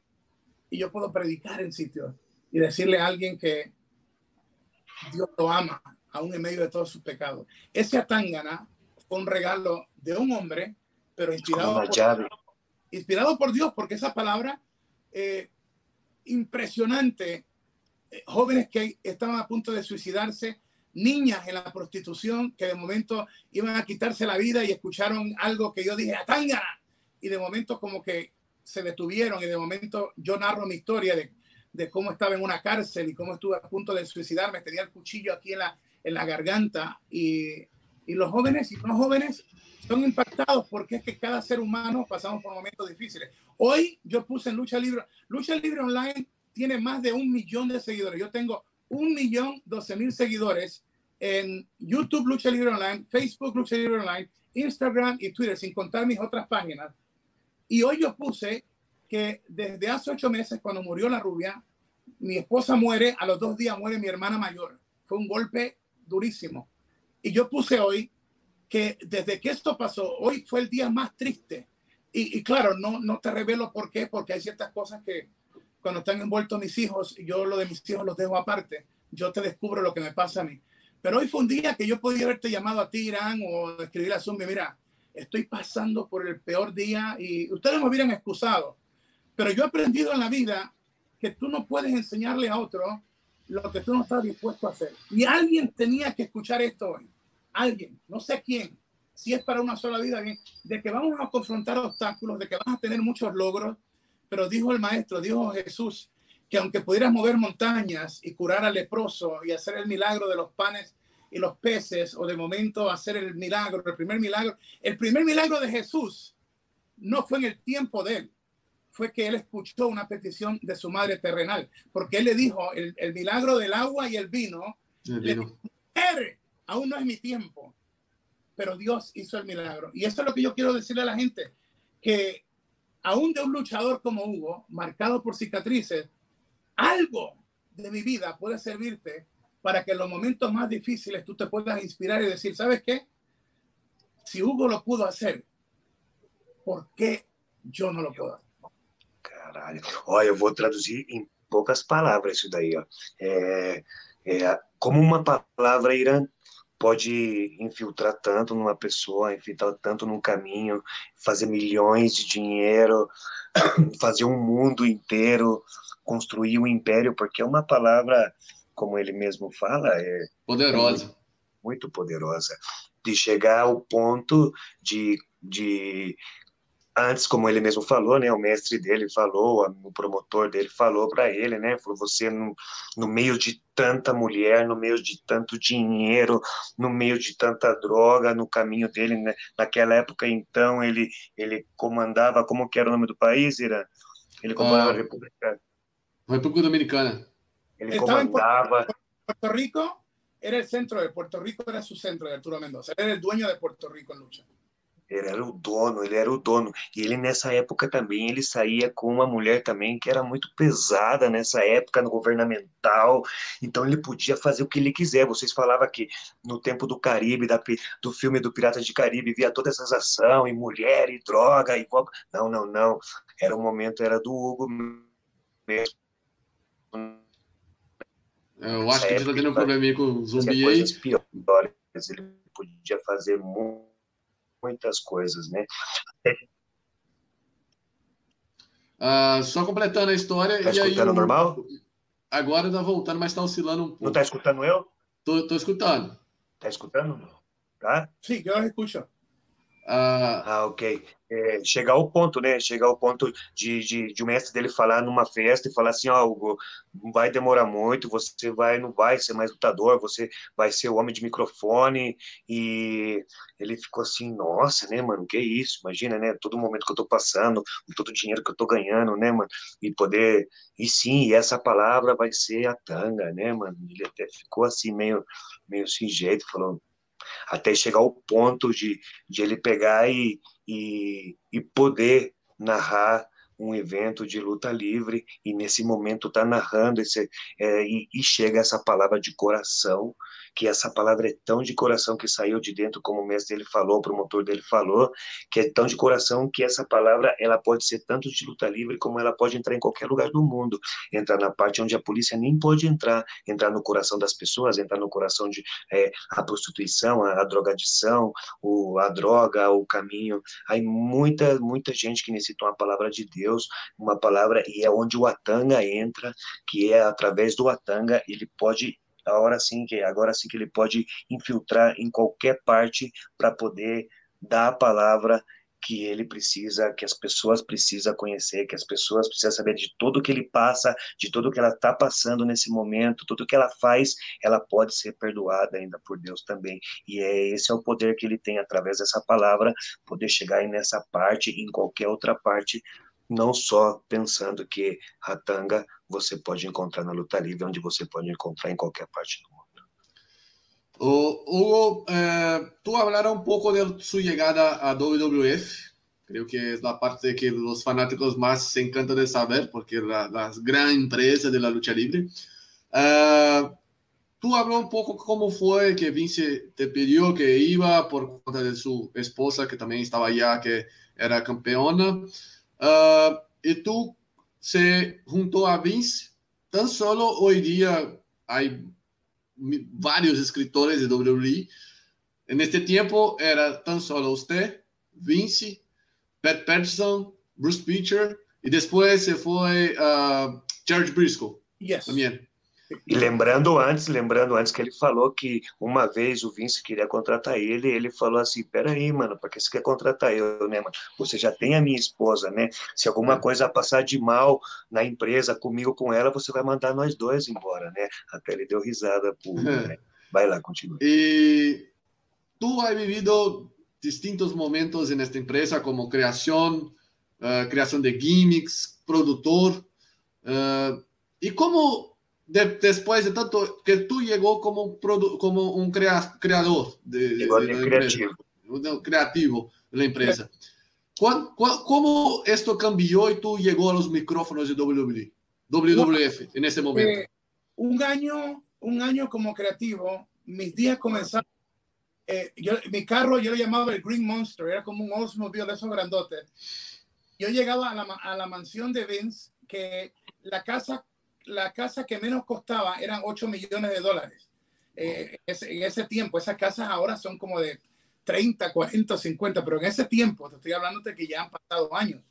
y yo puedo predicar en sitios y decirle a alguien que Dios lo ama, aún en medio de todos sus pecados. Ese atangana fue un regalo de un hombre, pero inspirado, por, inspirado por Dios, porque esa palabra eh, impresionante, eh, jóvenes que estaban a punto de suicidarse, niñas en la prostitución que de momento iban a quitarse la vida y escucharon algo que yo dije, atangana, y de momento como que se detuvieron y de momento yo narro mi historia de cómo estaba en una cárcel y cómo estuve a punto de suicidarme, tenía el cuchillo aquí en la, en la garganta y, y los jóvenes y no jóvenes son impactados porque es que cada ser humano pasamos por momentos difíciles. Hoy yo puse en Lucha Libre, Lucha Libre Online tiene más de un millón de seguidores. Yo tengo un millón doce mil seguidores en YouTube Lucha Libre Online, Facebook Lucha Libre Online, Instagram y Twitter, sin contar mis otras páginas. Y hoy yo puse que desde hace ocho meses, cuando murió la rubia, mi esposa muere, a los dos días muere mi hermana mayor. Fue un golpe durísimo. Y yo puse hoy que desde que esto pasó, hoy fue el día más triste. Y, claro, no, no te revelo por qué, porque hay ciertas cosas que cuando están envueltos mis hijos, yo lo de mis hijos los dejo aparte. Yo te descubro lo que me pasa a mí. Pero hoy fue un día que yo podía haberte llamado a ti, Irán, o escribir a Zumbi, mira, estoy pasando por el peor día y ustedes me hubieran excusado. Pero yo he aprendido en la vida que tú no puedes enseñarle a otro lo que tú no estás dispuesto a hacer. Y alguien tenía que escuchar esto. Alguien, no sé quién, si es para una sola vida, de que vamos a confrontar obstáculos, de que vas a tener muchos logros, pero dijo el maestro, dijo Jesús, que aunque pudieras mover montañas y curar al leproso y hacer el milagro de los panes y los peces, o de momento hacer el milagro, el primer milagro, el primer milagro de Jesús no fue en el tiempo de él, fue que él escuchó una petición de su madre terrenal, porque él le dijo, el, milagro del agua y el vino, aún no es mi tiempo, pero Dios hizo el milagro. Y eso es lo que yo quiero decirle a la gente, que aún de un luchador como Hugo, marcado por cicatrices, algo de mi vida puede servirte para que en los momentos más difíciles tú te puedas inspirar y decir, ¿sabes qué? Si Hugo lo pudo hacer, ¿por qué yo no lo puedo hacer? Caralho. Olha, eu vou traduzir em poucas palavras isso daí, ó. É, é, como uma palavra, Irã, pode infiltrar tanto numa pessoa, infiltrar tanto num caminho, fazer milhões de dinheiro, fazer um mundo inteiro, construir um império, porque é uma palavra, como ele mesmo fala, é poderosa, é muito poderosa, de chegar ao ponto de, de antes, como ele mesmo falou, né, o mestre dele falou, o promotor dele falou para ele, né, falou você no, no, meio de tanta mulher, no meio de tanto dinheiro, no meio de tanta droga, no caminho dele, né, naquela época então ele ele comandava, como que era o nome do país, Ira? Ele comandava ah, a República República Dominicana. Ele comandava Puerto Rico era el centro de Puerto Rico, era su centro de Arturo Mendoza, era el dueño de Puerto Rico en lucha. Ele era o dono, ele era o dono. E ele nessa época também ele saía com uma mulher também que era muito pesada nessa época no governamental. Então ele podia fazer o que ele quiser. Vocês falavam que no tempo do Caribe, da, do filme do Pirata de Caribe, via todas essas ações, e mulher, e droga, e não, não, não. Era o momento era do Hugo mesmo. Eu acho que a gente tá tendo um probleminha com o zumbi aí. Piores. Ele podia fazer muitas coisas, né? Uh, só completando a história. Tá escutando aí, normal? Agora tá voltando, mas tá oscilando um pouco. Não tá escutando eu? Tô, tô escutando. Tá escutando? Tá? Sim, eu escuto. Ah, ah, ok. É, chegar ao ponto, né? Chegar ao ponto de, de, de, o mestre dele falar numa festa e falar assim, ó, oh, vai demorar muito, você vai, não vai ser mais lutador, você vai ser o homem de microfone. E ele ficou assim, nossa, né, mano, que isso? Imagina, né? Todo momento que eu tô passando, todo o dinheiro que eu tô ganhando, né, mano? E poder. E sim, e essa palavra vai ser a tanga, né, mano? Ele até ficou assim, meio, meio sem jeito, falou até chegar ao ponto de, de ele pegar e, e, e poder narrar um evento de luta livre e nesse momento está narrando esse, é, e, e, chega essa palavra de coração que essa palavra é tão de coração que saiu de dentro, como o mestre dele falou, o promotor dele falou, que é tão de coração que essa palavra ela pode ser tanto de luta livre como ela pode entrar em qualquer lugar do mundo, entrar na parte onde a polícia nem pode entrar, entrar no coração das pessoas, entrar no coração de é, a prostituição, a, a drogadição, o, a droga, o caminho. Aí muita muita gente que necessita uma palavra de Deus, uma palavra e é onde o Atanga entra, que é através do Atanga ele pode a hora sim que agora sim que ele pode infiltrar em qualquer parte para poder dar a palavra que ele precisa, que as pessoas precisam conhecer, que as pessoas precisam saber de tudo que ele passa, de tudo que ela está passando nesse momento, tudo que ela faz, ela pode ser perdoada ainda por Deus também. E é esse é o poder que ele tem através dessa palavra, poder chegar nessa parte, em qualquer outra parte, não só pensando que a tanga você pode encontrar na luta livre, onde você pode encontrar em qualquer parte do mundo. Hugo, eh, tú hablarás un poco de su llegada a WWF. Creo que es la parte que los fanáticos más se encantan de saber, porque es la, la gran empresa de la lucha libre. Uh, tú habló un poco cómo que Vince te pidió que iba por cuenta de su esposa, que también estaba allá, que era campeona. Uh, tú se juntó a Vince. Tan solo hoy día hay varios escritores de WWE. En este tiempo era tan solo usted, Vince, Pat Patterson, Bruce Pitcher, y después se fue uh, George Briscoe. Yes. También. E lembrando antes, lembrando antes que ele falou que uma vez o Vince queria contratar ele, ele falou assim: peraí, mano, para que você quer contratar eu, né, mano? Você já tem a minha esposa, né? Se alguma coisa passar de mal na empresa, comigo, com ela, você vai mandar nós dois embora, né? Até ele deu risada por. Né? Vai lá, continua. E tu has vivido distintos momentos nesta empresa, como criação, uh, criação de gimmicks, produtor. Uh, e como de, después de tanto que tú llegó como un, produ, como un crea, creador de, de, de, de creativo. Empresa, creativo de la empresa. ¿Cuál, cuál, ¿Cómo esto cambió y tú llegó a los micrófonos de WWE, WWF en ese momento? Eh, un año, un año como creativo, mis días comenzaron. Eh, yo, mi carro yo lo llamaba el Green Monster, era como un Oldsmobile de esos grandotes. Yo llegaba a la, a la mansión de Vince, que la casa la casa que menos costaba eran 8 millones de dólares. Eh, en ese tiempo, esas casas ahora son como de 30, 40, 50, pero en ese tiempo, te estoy hablando de que ya han pasado años,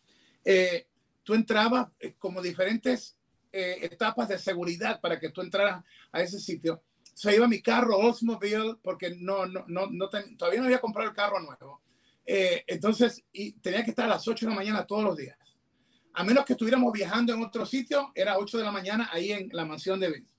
eh, tú entrabas eh, como diferentes eh, etapas de seguridad para que tú entraras a ese sitio. Se iba mi carro Oldsmobile porque no, no, no, no todavía no había comprado el carro nuevo. Entonces, y tenía que estar a las 8 de la mañana todos los días a menos que estuviéramos viajando en otro sitio, era 8 de la mañana ahí en la mansión de Vince.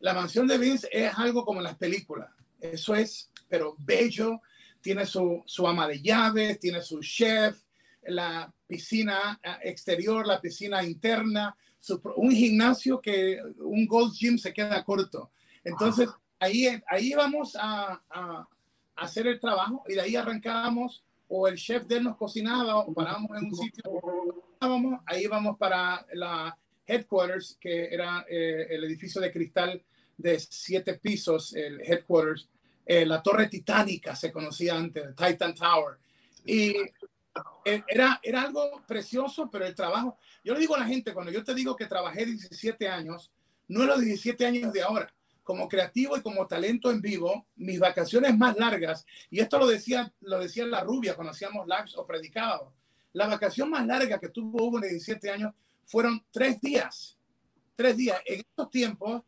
La mansión de Vince es algo como en las películas. Eso es, pero bello. Tiene su, su ama de llaves, tiene su chef, la piscina eh, exterior, la piscina interna, su, un gimnasio que un Gold Gym se queda corto. Entonces, ahí, ahí vamos a, a, a hacer el trabajo y de ahí arrancábamos o el chef de él nos cocinaba o parábamos en un sitio, ahí vamos para la headquarters, que era eh, el edificio de cristal de siete pisos, el headquarters, eh, la torre titánica se conocía antes, Titan Tower. Y eh, era, era algo precioso, pero el trabajo, yo le digo a la gente, cuando yo te digo que trabajé 17 años, no los 17 años de ahora, como creativo y como talento en vivo, mis vacaciones más largas, y esto lo decía, lo decía la rubia cuando hacíamos lives o predicábamos, la vacación más larga que tuvo Hugo en 17 años fueron tres días. Tres días. En estos tiempos,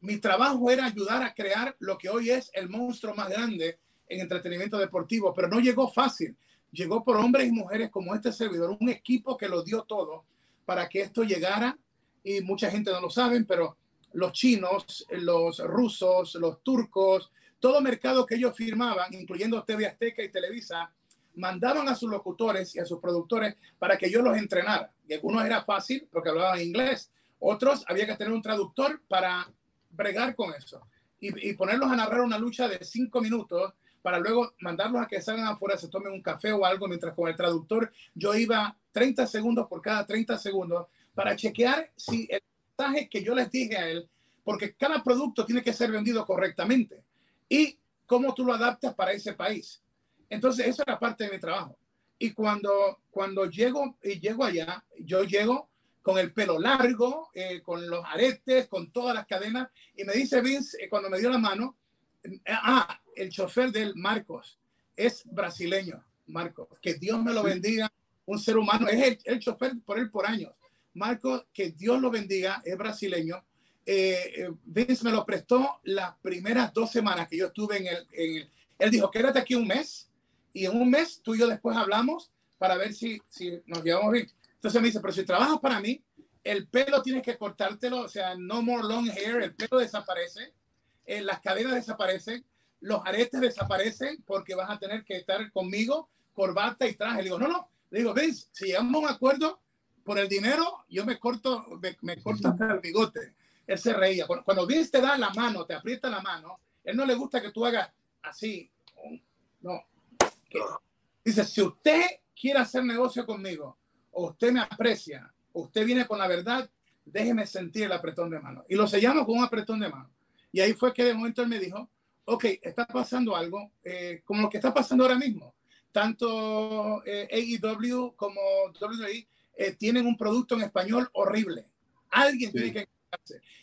mi trabajo era ayudar a crear lo que hoy es el monstruo más grande en entretenimiento deportivo, pero no llegó fácil. Llegó por hombres y mujeres como este servidor, un equipo que lo dio todo para que esto llegara y mucha gente no lo sabe, pero los chinos, los rusos, los turcos, todo mercado que ellos firmaban, incluyendo TV Azteca y Televisa, mandaban a sus locutores y a sus productores para que yo los entrenara. Y algunos era fácil porque hablaban inglés, otros había que tener un traductor para bregar con eso y, y ponerlos a narrar una lucha de cinco minutos para luego mandarlos a que salgan afuera, se tomen un café o algo, mientras con el traductor yo iba 30 segundos por cada 30 segundos para chequear si el que yo les dije a él, porque cada producto tiene que ser vendido correctamente y cómo tú lo adaptas para ese país. Entonces, eso era parte de mi trabajo. Y cuando, cuando llego y llego allá, yo llego con el pelo largo, eh, con los aretes, con todas las cadenas, y me dice Vince, eh, cuando me dio la mano, eh, ah, el chofer del Marcos es brasileño, Marcos, que Dios me lo bendiga, un ser humano, es el, el chofer por él por años. Marco, que Dios lo bendiga, es brasileño. Eh, Vince me lo prestó las primeras dos semanas que yo estuve en el, en el, Él dijo, quédate aquí un mes y en un mes tú y yo después hablamos para ver si, si nos llevamos bien. Entonces me dice, pero si trabajas para mí, el pelo tienes que cortártelo, o sea, no more long hair, el pelo desaparece, eh, las cadenas desaparecen, los aretes desaparecen porque vas a tener que estar conmigo, corbata y traje. Le digo, no, no, le digo, Vince, si llegamos a un acuerdo, por el dinero, yo me corto, me, me corto hasta el bigote. Él se reía. Cuando, cuando Vince te da la mano, te aprieta la mano, Él no le gusta que tú hagas así. No. Dice, si usted quiere hacer negocio conmigo, o usted me aprecia, o usted viene con la verdad, déjeme sentir el apretón de mano. Y lo sellamos con un apretón de mano. Y ahí fue que de momento él me dijo, ok, está pasando algo eh, como lo que está pasando ahora mismo. Tanto eh, AEW como WWE eh, tienen un producto en español horrible. Alguien tiene que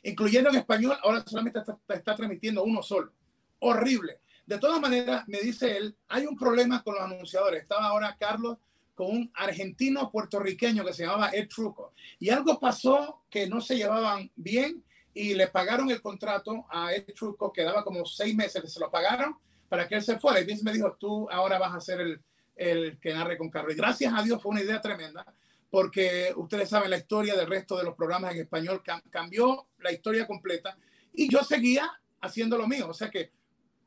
incluyendo en español, ahora solamente está, está, transmitiendo uno solo. Horrible. De todas maneras, me dice él, hay un problema con los anunciadores. Estaba ahora Carlos con un argentino puertorriqueño que se llamaba Ed Truco. Y algo pasó que no se llevaban bien y le pagaron el contrato a Ed Truco, que daba como seis meses se lo pagaron para que él se fuera. Y Vince me dijo, tú ahora vas a ser el, el que narre con Carlos. Y gracias a Dios fue una idea tremenda porque ustedes saben la historia del resto de los programas en español, cambió la historia completa y yo seguía haciendo lo mío, o sea que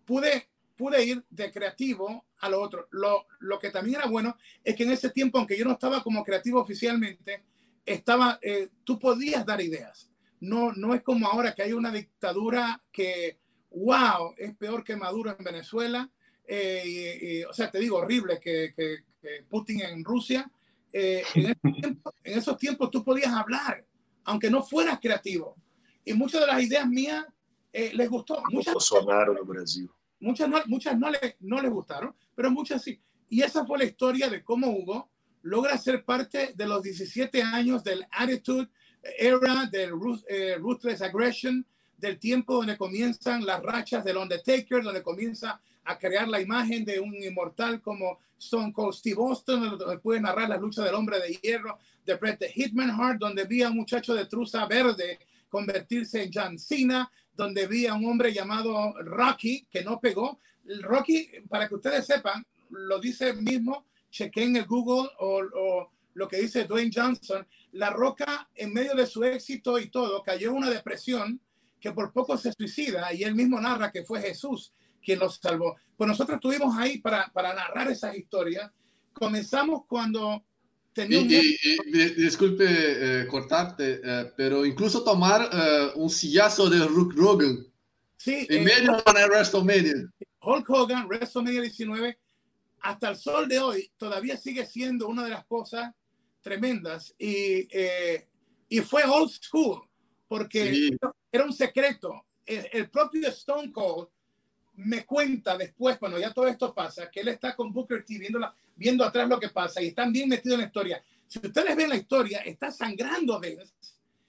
pude, pude ir de creativo a lo otro. Lo, lo que también era bueno es que en ese tiempo, aunque yo no estaba como creativo oficialmente, estaba, eh, tú podías dar ideas. No, no es como ahora que hay una dictadura que, wow, es peor que Maduro en Venezuela. Eh, o sea, te digo, horrible que, que, que Putin en Rusia eh, en, esos tiempos, tú podías hablar, aunque no fueras creativo. Y muchas de las ideas mías eh, les gustó. Muchas, sonaron en Brasil. Muchas, no, muchas no, le, no les gustaron, pero muchas sí. Y esa fue la historia de cómo Hugo logra ser parte de los 17 años del Attitude Era, del eh, Ruthless Aggression, del tiempo donde comienzan las rachas del Undertaker, donde comienza a crear la imagen de un inmortal como Stone Cold Steve Austin, donde puede narrar la lucha del hombre de hierro de Bret the Hitman Hart, donde vi a un muchacho de truza verde convertirse en John Cena, donde vi a un hombre llamado Rocky que no pegó. Rocky, para que ustedes sepan, lo dice mismo, chequen el Google o, lo que dice Dwayne Johnson, La Roca en medio de su éxito y todo cayó en una depresión que por poco se suicida y él mismo narra que fue Jesús quien los salvó. Pues nosotros estuvimos ahí para, para narrar esas historias. Comenzamos cuando teníamos... Y, disculpe eh, cortarte, eh, pero incluso tomar eh, un sillazo de Hulk Hogan. Sí. En medio de WrestleMania. Hulk Hogan, WrestleMania 19, hasta el sol de hoy, todavía sigue siendo una de las cosas tremendas. Y, y fue old school, porque era un secreto. el propio Stone Cold me cuenta después, cuando ya todo esto pasa, que él está con Booker T viendo, viendo atrás lo que pasa y están bien metidos en la historia. Si ustedes ven la historia, está sangrando Vince,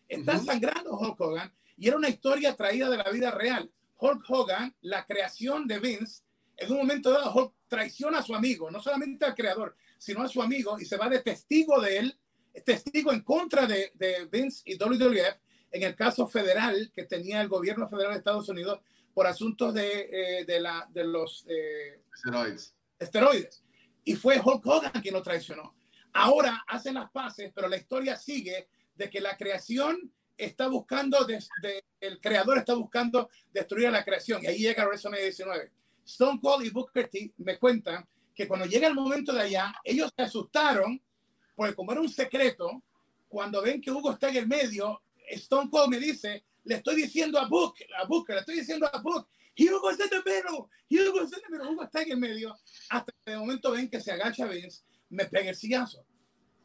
está sangrando Hulk Hogan y era una historia traída de la vida real. Hulk Hogan, la creación de Vince, en un momento dado Hulk traiciona a su amigo, no solamente al creador, sino a su amigo y se va de testigo de él, testigo en contra de, de Vince y WWF en el caso federal que tenía el gobierno federal de Estados Unidos por asuntos de, eh, de, la, de los eh, esteroides. esteroides. Y fue Hulk Hogan quien lo traicionó. Ahora hacen las paces, pero la historia sigue de que la creación está buscando, desde el creador está buscando destruir a la creación. Y ahí llega WrestleMania 19. Stone Cold y Booker T me cuentan que cuando llega el momento de allá, ellos se asustaron, porque como era un secreto, cuando ven que Hugo está en el medio, Stone Cold me dice, le estoy diciendo a Book, a Book, le estoy diciendo a Book, Hugo está en el medio, Hugo está en el medio, Hugo está en el medio, hasta que de momento ven que se agacha Vince, me pega el sillazo.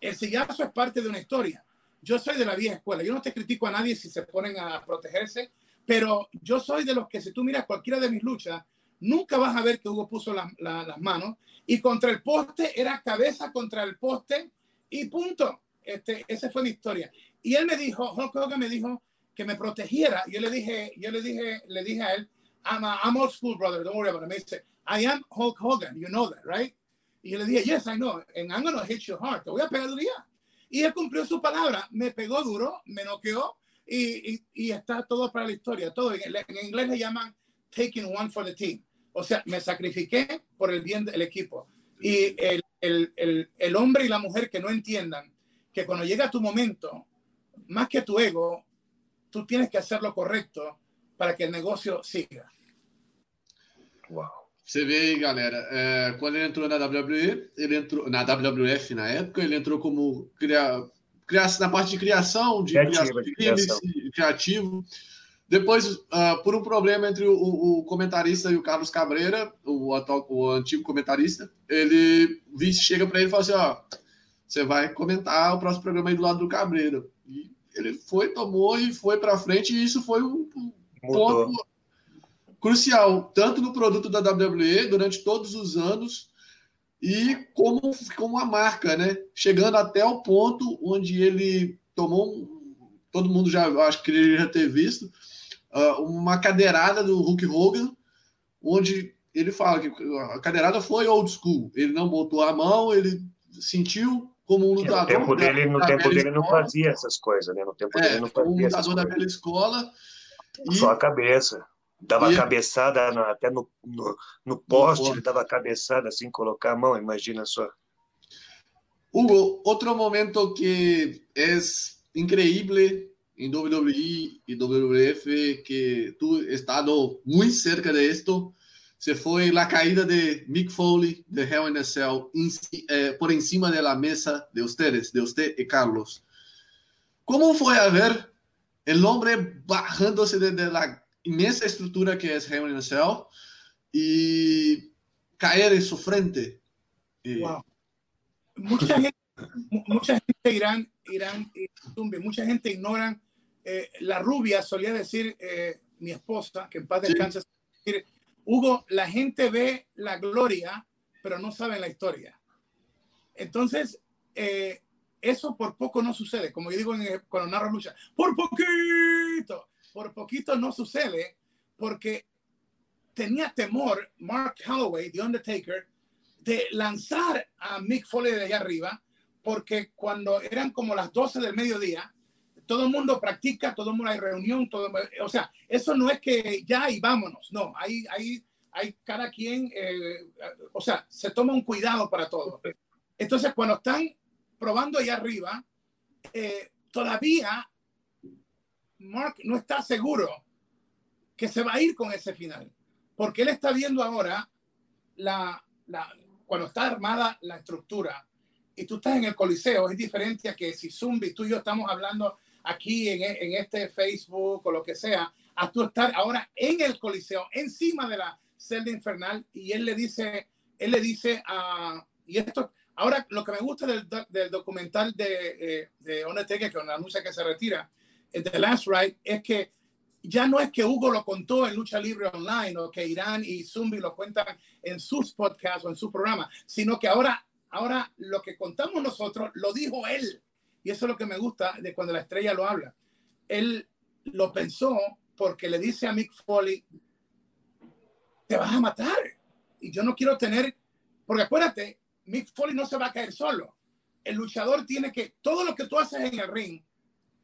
El sillazo es parte de una historia. Yo soy de la vieja escuela, yo no te critico a nadie si se ponen a protegerse, pero yo soy de los que si tú miras cualquiera de mis luchas, nunca vas a ver que Hugo puso las manos y contra el poste era cabeza contra el poste y punto. Este, esa fue mi historia. Y él me dijo, Hulk Hogan me dijo, que me protegiera. Yo le dije, yo le dije, le dije a él, I'm, a, I'm old school, brother, don't worry about it. Me dice, I am Hulk Hogan, you know that, right? Y yo le dije, yes, I know, and I'm to hit your heart, te voy a pegar día. Y él cumplió su palabra, me pegó duro, me noqueó y, y, y está todo para la historia, todo. En, en, inglés le llaman taking one for the team. O sea, me sacrifiqué por el bien del equipo. Y el, el, el, el hombre y la mujer que no entiendan que cuando llega tu momento, más que tu ego, tú tienes que hacer lo correcto para que el negocio siga. Wow. Você vê aí, galera, é, quando ele entrou na WWE, ele entrou na WWF na época, ele entrou como cria, cria, na parte de criação, de criação, de criação. criativo. Depois, uh, por um problema entre o, o, comentarista e o Carlos Cabreira, o, atual, o antigo comentarista, ele o vice chega para ele e fala assim: ó, você vai comentar o próximo programa aí do lado do Cabreira. E ele foi, tomou e foi para frente, e isso foi um, um ponto crucial, tanto no produto da WWE durante todos os anos e como, como uma marca, né? Chegando até o ponto onde ele tomou um, todo mundo já acho que ele já ter visto uh, uma cadeirada do Hulk Hogan, onde ele fala que a cadeirada foi old school. Ele não botou a mão, ele sentiu como um lutador. No tempo dele, no tempo dele não fazia essas coisas, né? No tempo é, dele não fazia um lutador da velha escola. Só a cabeça. Dava e... cabeçada até no, no, no poste, no ele dava cabeçada assim, colocar a mão, imagina só. Hugo, outro momento que é incrível em WWE e WWF, que tu estado muito cerca de esto, se foi a caída de Mick Foley de Hell in a Cell eh, por encima de la mesa de ustedes, de usted y Carlos. ¿Cómo fue a ver el hombre bajándose de, de la inmensa estructura que es Hell in a Cell y caer en su frente? Wow. Mucha gente, mucha gente Irán, Irán, mucha gente ignora. Eh, la rubia solía decir, eh, mi esposa, que en paz descanse, sí. Hugo, la gente ve la gloria, pero no saben la historia. Entonces, eh, eso por poco no sucede. Como yo digo en, cuando narro lucha, por poquito, por poquito no sucede porque tenía temor Mark Holloway, The Undertaker, de lanzar a Mick Foley de allá arriba, porque cuando eran como las 12 del mediodía, todo el mundo practica, todo el mundo hay reunión, todo, o sea, eso no es que ya y vámonos, no, hay, hay, hay cada quien, eh, o sea, se toma un cuidado para todo. Entonces, cuando están probando ahí arriba, eh, todavía Mark no está seguro que se va a ir con ese final, porque él está viendo ahora la, la, cuando está armada la estructura y tú estás en el coliseo, es diferente a que si Zumbi, tú y yo estamos hablando aquí en, en, este Facebook o lo que sea, a tú estar ahora en el coliseo, encima de la celda infernal, y él le dice, él le dice a, y esto, ahora lo que me gusta del, del documental de, eh, de Undertaker, que anuncia que se retira, eh, The Last Ride, es que ya no es que Hugo lo contó en Lucha Libre Online o que Irán y Zumbi lo cuentan en sus podcasts o en su programa, sino que ahora, ahora lo que contamos nosotros lo dijo él. Y eso es lo que me gusta de cuando la estrella lo habla. Él lo pensó porque le dice a Mick Foley, te vas a matar. Y yo no quiero tener, porque acuérdate, Mick Foley no se va a caer solo. El luchador tiene que, todo lo que tú haces en el ring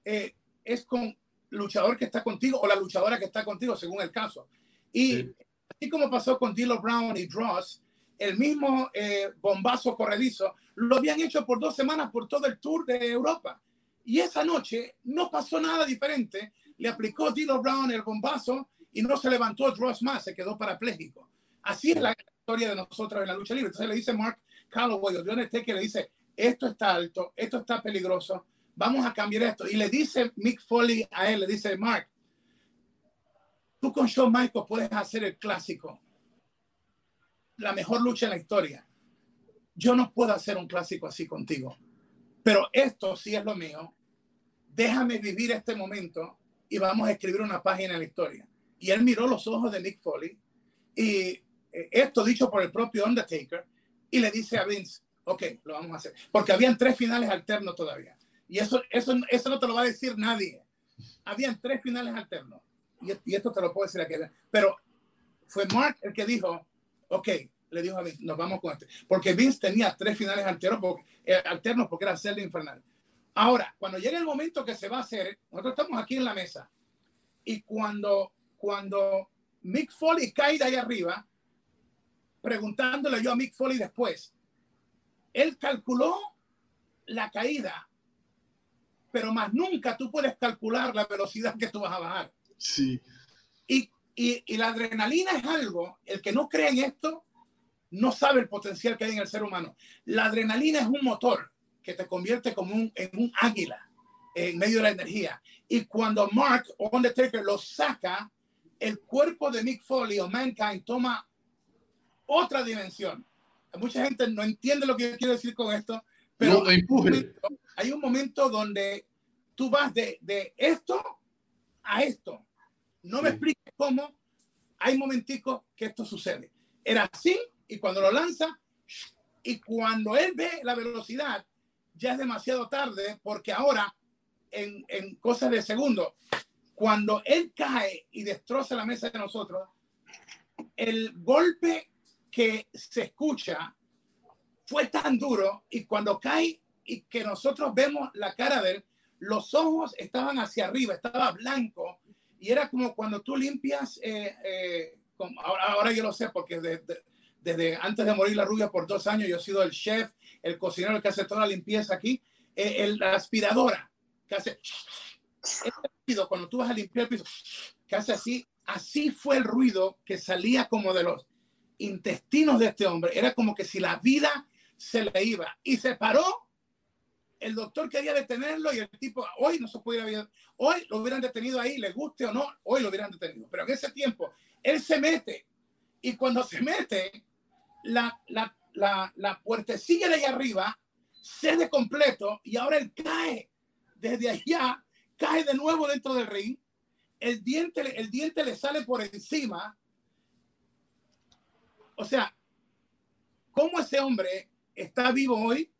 eh, es con luchador que está contigo o la luchadora que está contigo, según el caso. Y sí. así como pasó con Dilo Brown y Dross, el mismo eh, bombazo corredizo, lo habían hecho por dos semanas por todo el tour de Europa. Y esa noche no pasó nada diferente. Le aplicó Dilo Brown el bombazo y no se levantó Dross más, se quedó parapléjico. Así es la historia de nosotros en la lucha libre. Entonces le dice Mark Calloway o John que le dice, esto está alto, esto está peligroso, vamos a cambiar esto. Y le dice Mick Foley a él, le dice, Mark, tú con Shawn Michaels puedes hacer el clásico, la mejor lucha en la historia. Yo no puedo hacer un clásico así contigo, pero esto sí es lo mío. Déjame vivir este momento y vamos a escribir una página en la historia. Y él miró los ojos de Mick Foley y eh, esto dicho por el propio Undertaker y le dice a Vince, ok, lo vamos a hacer. Porque habían tres finales alternos todavía. Y eso, eso, eso no te lo va a decir nadie. Habían tres finales alternos. Y, y esto te lo puedo decir aquí. Pero fue Mark el que dijo, ok, le dijo a Vince, nos vamos con este. Porque Vince tenía tres finales alternos porque, eh, alternos porque era celda infernal. Ahora, cuando llega el momento que se va a hacer, nosotros estamos aquí en la mesa. Y cuando, cuando Mick Foley cae de ahí arriba, preguntándole yo a Mick Foley después, él calculó la caída, pero más nunca tú puedes calcular la velocidad que tú vas a bajar. Sí. Y, y, y la adrenalina es algo, el que no cree en esto, no sabe el potencial que hay en el ser humano. La adrenalina es un motor que te convierte como un, en un águila. en medio de la energía. Y cuando Mark o Undertaker lo saca, el cuerpo de Mick Foley o Mankind toma otra dimensión. Mucha gente no entiende lo que yo quiero decir con esto, pero hay, un momento, hay, un momento, donde tú vas de, de esto a esto. No me expliques cómo. Hay momenticos que esto sucede. Era así y cuando lo lanza y cuando él ve la velocidad, ya es demasiado tarde porque ahora en, en cosas de segundo, cuando él cae y destroza la mesa de nosotros, el golpe que se escucha fue tan duro y cuando cae y que nosotros vemos la cara de él, los ojos estaban hacia arriba, estaba blanco y era como cuando tú limpias, eh, eh, ahora, yo lo sé porque desde, antes de morir la rubia por dos años yo he sido el chef, el cocinero que hace toda la limpieza aquí, eh, el, la aspiradora que hace, cuando tú vas a limpiar el piso, que hace así, así fue el ruido que salía como de los intestinos de este hombre, era como que si la vida se le iba. Y se paró el doctor quería detenerlo y el tipo, hoy no se pudiera, hoy lo hubieran detenido ahí, le guste o no, hoy lo hubieran detenido. Pero en ese tiempo, él se mete y cuando se mete, la, la, la, la puertecilla de allá arriba cede completo y ahora él cae desde allá, cae de nuevo dentro del ring, el diente, el diente le sale por encima. O sea, ¿cómo ese hombre está vivo hoy?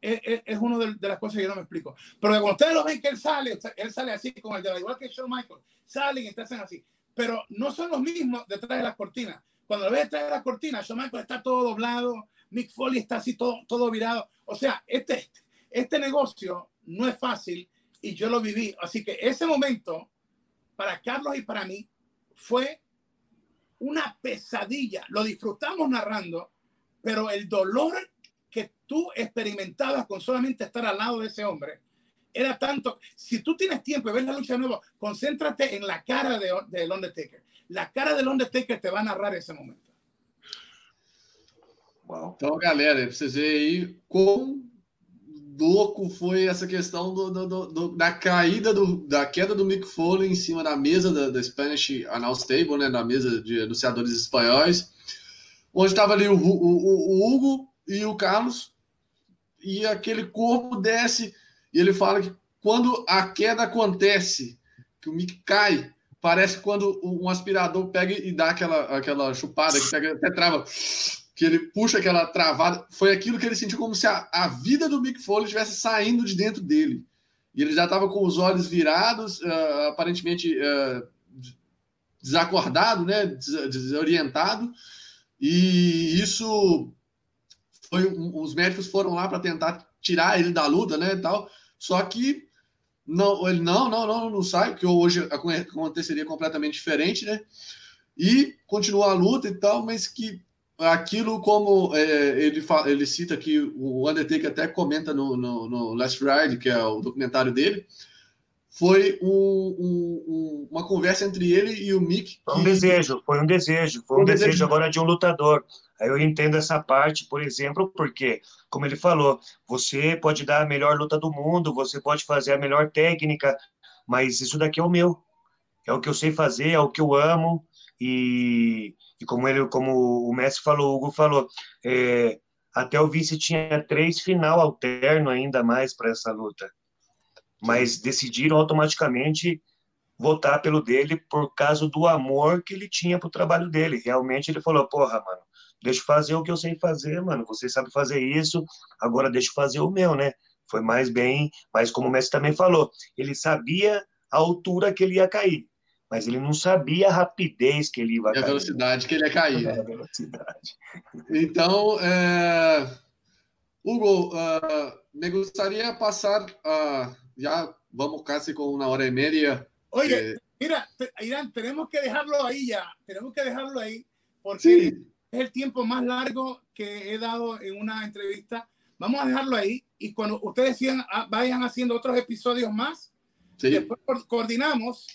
Es, es una de, las cosas que yo no me explico. Pero cuando ustedes lo ven que él sale, él sale así con el de igual que Shawn Michael, salen y están así. Pero no son los mismos detrás de las cortinas. Cuando lo ves detrás de las cortinas, Shawn Michael está todo doblado, Mick Foley está así todo, todo virado. O sea, este, este negocio no es fácil y yo lo viví. Así que ese momento, para Carlos y para mí, fue una pesadilla. Lo disfrutamos narrando, pero el dolor que tú experimentabas con solamente estar al lado de ese hombre era tanto. Si tú tienes tiempo y ves la lucha de nuevo, concéntrate en la cara de, de Undertaker. La cara de Undertaker te va a narrar ese momento. Wow. Então, galera, pra vocês verem aí quão louco foi essa questão do, do, do, da caída, do, da queda do Mick Foley em cima da mesa da, da Spanish Announce Table, né, da mesa de anunciadores espanhóis, onde estava ali o, o, o, Hugo e o Carlos, e aquele corpo desce, e ele fala que quando a queda acontece, que o Mick cai, parece quando um aspirador pega e dá aquela, aquela chupada, que pega, até trava, que ele puxa aquela travada. Foi aquilo que ele sentiu como se a, a vida do Mick Foley estivesse saindo de dentro dele. E ele já estava com os olhos virados, uh, aparentemente uh, desacordado, né, desorientado. E isso foi os médicos foram lá para tentar tirar ele da luta, né, e tal. Só que não, ele não, não, não, não sai, porque hoje aconteceria completamente diferente, né? E continua a luta e tal, mas que aquilo como é, ele, fala, ele cita que o Undertaker até comenta no, no, no, Last Ride, que é o documentário dele, foi um, um, uma conversa entre ele e o Mick. Foi um desejo, foi um desejo, foi um, um desejo, desejo agora de um lutador. Aí eu entendo essa parte, por exemplo, porque, como ele falou, você pode dar a melhor luta do mundo, você pode fazer a melhor técnica, mas isso daqui é o meu. É o que eu sei fazer, é o que eu amo. E, e como ele, como o Messi falou, o Hugo falou, é, até o vice tinha três final alterno ainda mais para essa luta. Mas decidiram automaticamente votar pelo dele por causa do amor que ele tinha pro trabalho dele. Realmente ele falou, porra, mano, deixa eu fazer o que eu sei fazer, mano. Você sabe fazer isso, agora deixa eu fazer o meu, né? Foi mais bem, mas como o Messi também falou, ele sabia a altura que ele ia cair, mas ele não sabia a rapidez que ele ia cair. A velocidade que ele ia cair. A. Então, é... Hugo, uh, me gostaria passar, uh, já vamos casi com uma hora e meia. Oye, eh... mira, Irán, tenemos que dejarlo ahí ya, tenemos que dejarlo ahí, porque sí. es el tiempo más largo que he dado en una entrevista. Vamos a dejarlo ahí y cuando ustedes sigan, ah, vayan haciendo otros episodios más, sí. después coordinamos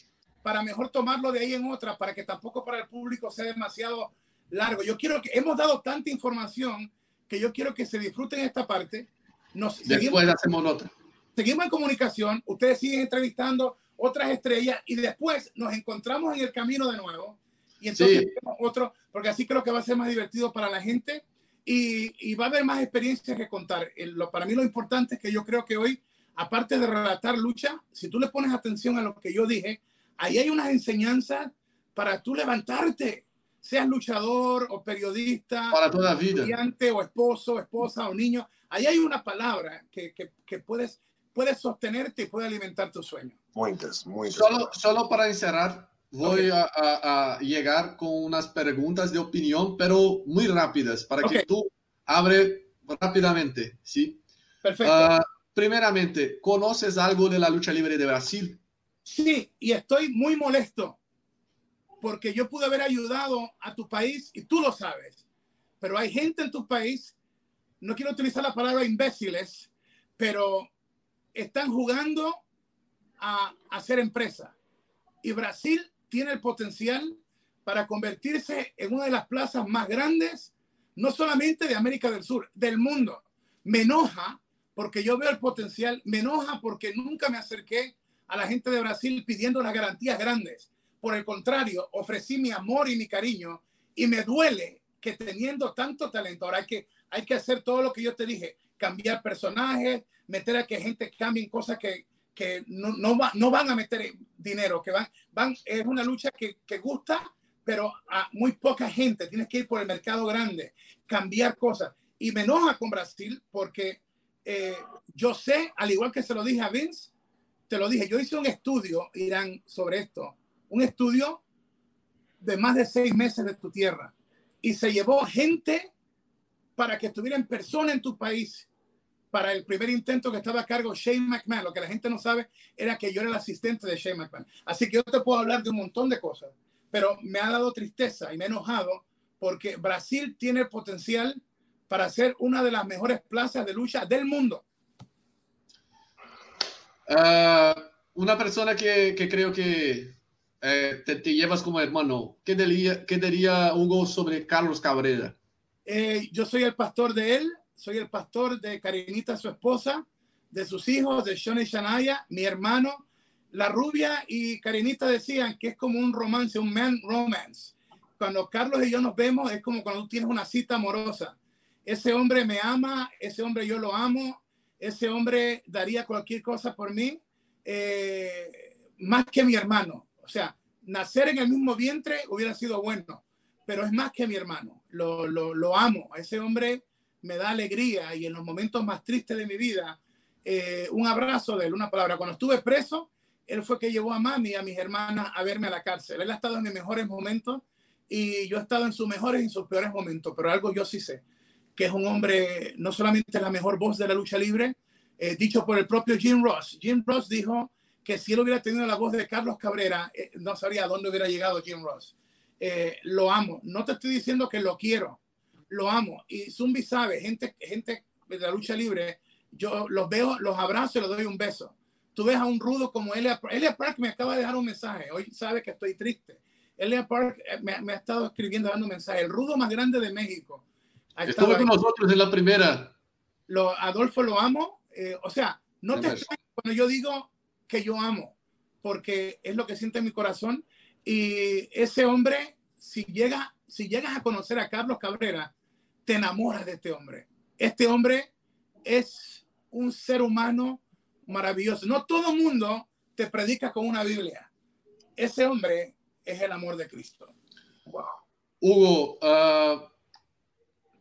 para mejor tomarlo de ahí en otra, para que tampoco para el público sea demasiado largo. Yo quiero que hemos dado tanta información que yo quiero que se disfruten esta parte. Nos Después seguimos, hacemos otra. Seguimos en comunicación, ustedes siguen entrevistando otras estrellas y después nos encontramos en el camino de nuevo. Y entonces otro, porque así creo que va a ser más divertido para la gente y, y va a haber más experiencias que contar. lo, para mí lo importante es que yo creo que hoy, aparte de relatar lucha, si tú le pones atención a lo que yo dije, ahí hay unas enseñanzas para tú levantarte, seas luchador o periodista, para toda la vida, estudiante o esposo, esposa o niño. Ahí hay una palabra que, que, que puedes, puedes sostenerte y puede alimentar tu sueño. Muchas, muchas. Solo, solo para encerrar, voy okay. a, a, llegar con unas preguntas de opinión, pero muy rápidas, para okay. que tú abre rápidamente, ¿sí? Perfecto. Uh, primeramente, ¿conoces algo de la lucha libre de Brasil? Sí, y estoy muy molesto porque yo pude haber ayudado a tu país y tú lo sabes, pero hay gente en tu país, no quiero utilizar la palabra imbéciles, pero están jugando a hacer empresa. Y Brasil tiene el potencial para convertirse en una de las plazas más grandes, no solamente de América del Sur, del mundo. Me enoja porque yo veo el potencial, me enoja porque nunca me acerqué a la gente de Brasil pidiendo las garantías grandes. Por el contrario, ofrecí mi amor y mi cariño y me duele que teniendo tanto talento, ahora hay que, hay que hacer todo lo que yo te dije, cambiar personajes, meter a que gente cambie cosas que, que no, no, va, no van a meter dinero, que van, van es una lucha que, que gusta, pero a muy poca gente. Tienes que ir por el mercado grande, cambiar cosas. Y me enoja con Brasil porque eh, yo sé, al igual que se lo dije a Vince, te lo dije, yo hice un estudio, Irán, sobre esto, un estudio de más de seis meses de tu tierra. Y se llevó gente para que estuviera en persona en tu país para el primer intento que estaba a cargo Shane McMahon. Lo que la gente no sabe era que yo era el asistente de Shane McMahon. Así que yo te puedo hablar de un montón de cosas, pero me ha dado tristeza y me he enojado porque Brasil tiene el potencial para ser una de las mejores plazas de lucha del mundo. Uh, una persona que, que creo que eh, te, te, llevas como hermano, ¿qué diría, ¿qué diría Hugo sobre Carlos Cabrera? Eh, yo soy el pastor de él, soy el pastor de Karinita, su esposa, de sus hijos, de Sean y Shanaya, mi hermano. La rubia y Karinita decían que es como un romance, un man romance. Cuando Carlos y yo nos vemos es como cuando tú tienes una cita amorosa. Ese hombre me ama, ese hombre yo lo amo, ese hombre daría cualquier cosa por mí, eh, más que mi hermano. O sea, nacer en el mismo vientre hubiera sido bueno, pero es más que mi hermano. Lo, lo, amo. Ese hombre me da alegría y en los momentos más tristes de mi vida, eh, un abrazo de él, una palabra. Cuando estuve preso, él fue que llevó a mami y a mis hermanas a verme a la cárcel. Él ha estado en mis mejores momentos y yo he estado en sus mejores y sus peores momentos, pero algo yo sí sé, que es un hombre, no solamente la mejor voz de la lucha libre, eh, dicho por el propio Jim Ross. Jim Ross dijo que si él hubiera tenido la voz de Carlos Cabrera, eh, no sabría a dónde hubiera llegado Jim Ross. Eh, lo amo. No te estoy diciendo que lo quiero, lo amo. Y Zumbi sabe, gente, gente de la lucha libre, yo los veo, los abrazo y les doy un beso. Tú ves a un rudo como Elia, Elia Park me acaba de dejar un mensaje, hoy sabe que estoy triste. Elia Park eh, me, me ha estado escribiendo, dando un mensaje, el rudo más grande de México. Estuvo con nosotros en la primera. Lo, Adolfo lo amo, eh, o sea, no te cuando yo digo que yo amo, porque es lo que siente mi corazón. Y ese hombre, si llega, si llegas a conocer a Carlos Cabrera, te enamoras de este hombre. Este hombre es un ser humano maravilloso. No todo mundo te predica con una Biblia. Ese hombre es el amor de Cristo. Wow. Hugo, uh,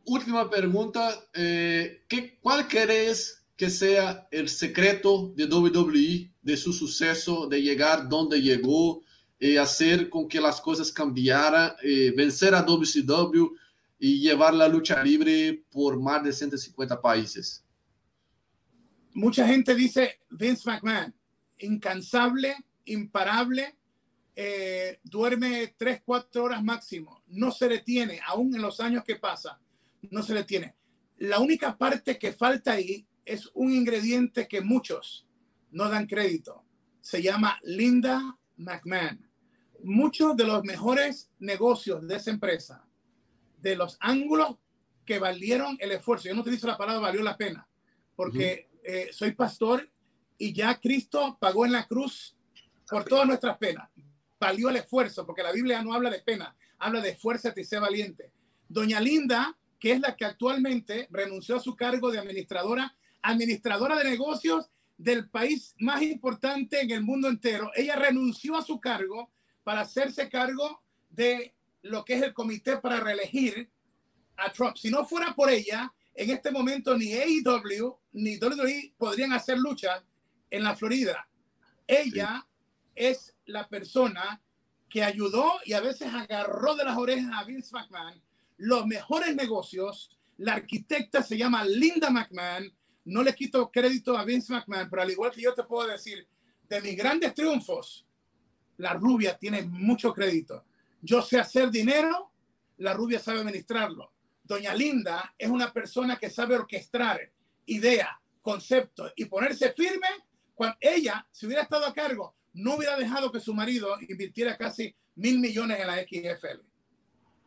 última pregunta. Eh, ¿qué, ¿Cuál crees que sea el secreto de WWE, de su suceso, de llegar donde llegó, y hacer con que las cosas cambiaran, eh, vencer a WCW y llevar la lucha libre por más de 150 países? Mucha gente dice Vince McMahon, incansable, imparable, eh, duerme 3, 4 horas máximo, no se detiene, aún en los años que pasa, no se detiene. La única parte que falta ahí es un ingrediente que muchos no dan crédito. Se llama Linda McMahon. Muchos de los mejores negocios de esa empresa, de los ángulos que valieron el esfuerzo, yo no utilizo la palabra valió la pena, porque uh -huh. eh, soy pastor y ya Cristo pagó en la cruz por todas nuestras penas. Valió el esfuerzo, porque la Biblia no habla de pena, habla de fuerza y sé valiente. Doña Linda, que es la que actualmente renunció a su cargo de administradora, administradora de negocios del país más importante en el mundo entero, ella renunció a su cargo para hacerse cargo de lo que es el comité para reelegir a Trump. Si no fuera por ella, en este momento ni AEW ni WWE podrían hacer lucha en la Florida. Ella es la persona que ayudó y a veces agarró de las orejas a Vince McMahon los mejores negocios. La arquitecta se llama Linda McMahon. No le quito crédito a Vince McMahon, pero al igual que yo te puedo decir, de mis grandes triunfos, la rubia tiene mucho crédito. Yo sé hacer dinero, la rubia sabe administrarlo. Doña Linda es una persona que sabe orquestar ideas, conceptos y ponerse firme. Cuando ella, si hubiera estado a cargo, no hubiera dejado que su marido invirtiera casi mil millones en la XFL.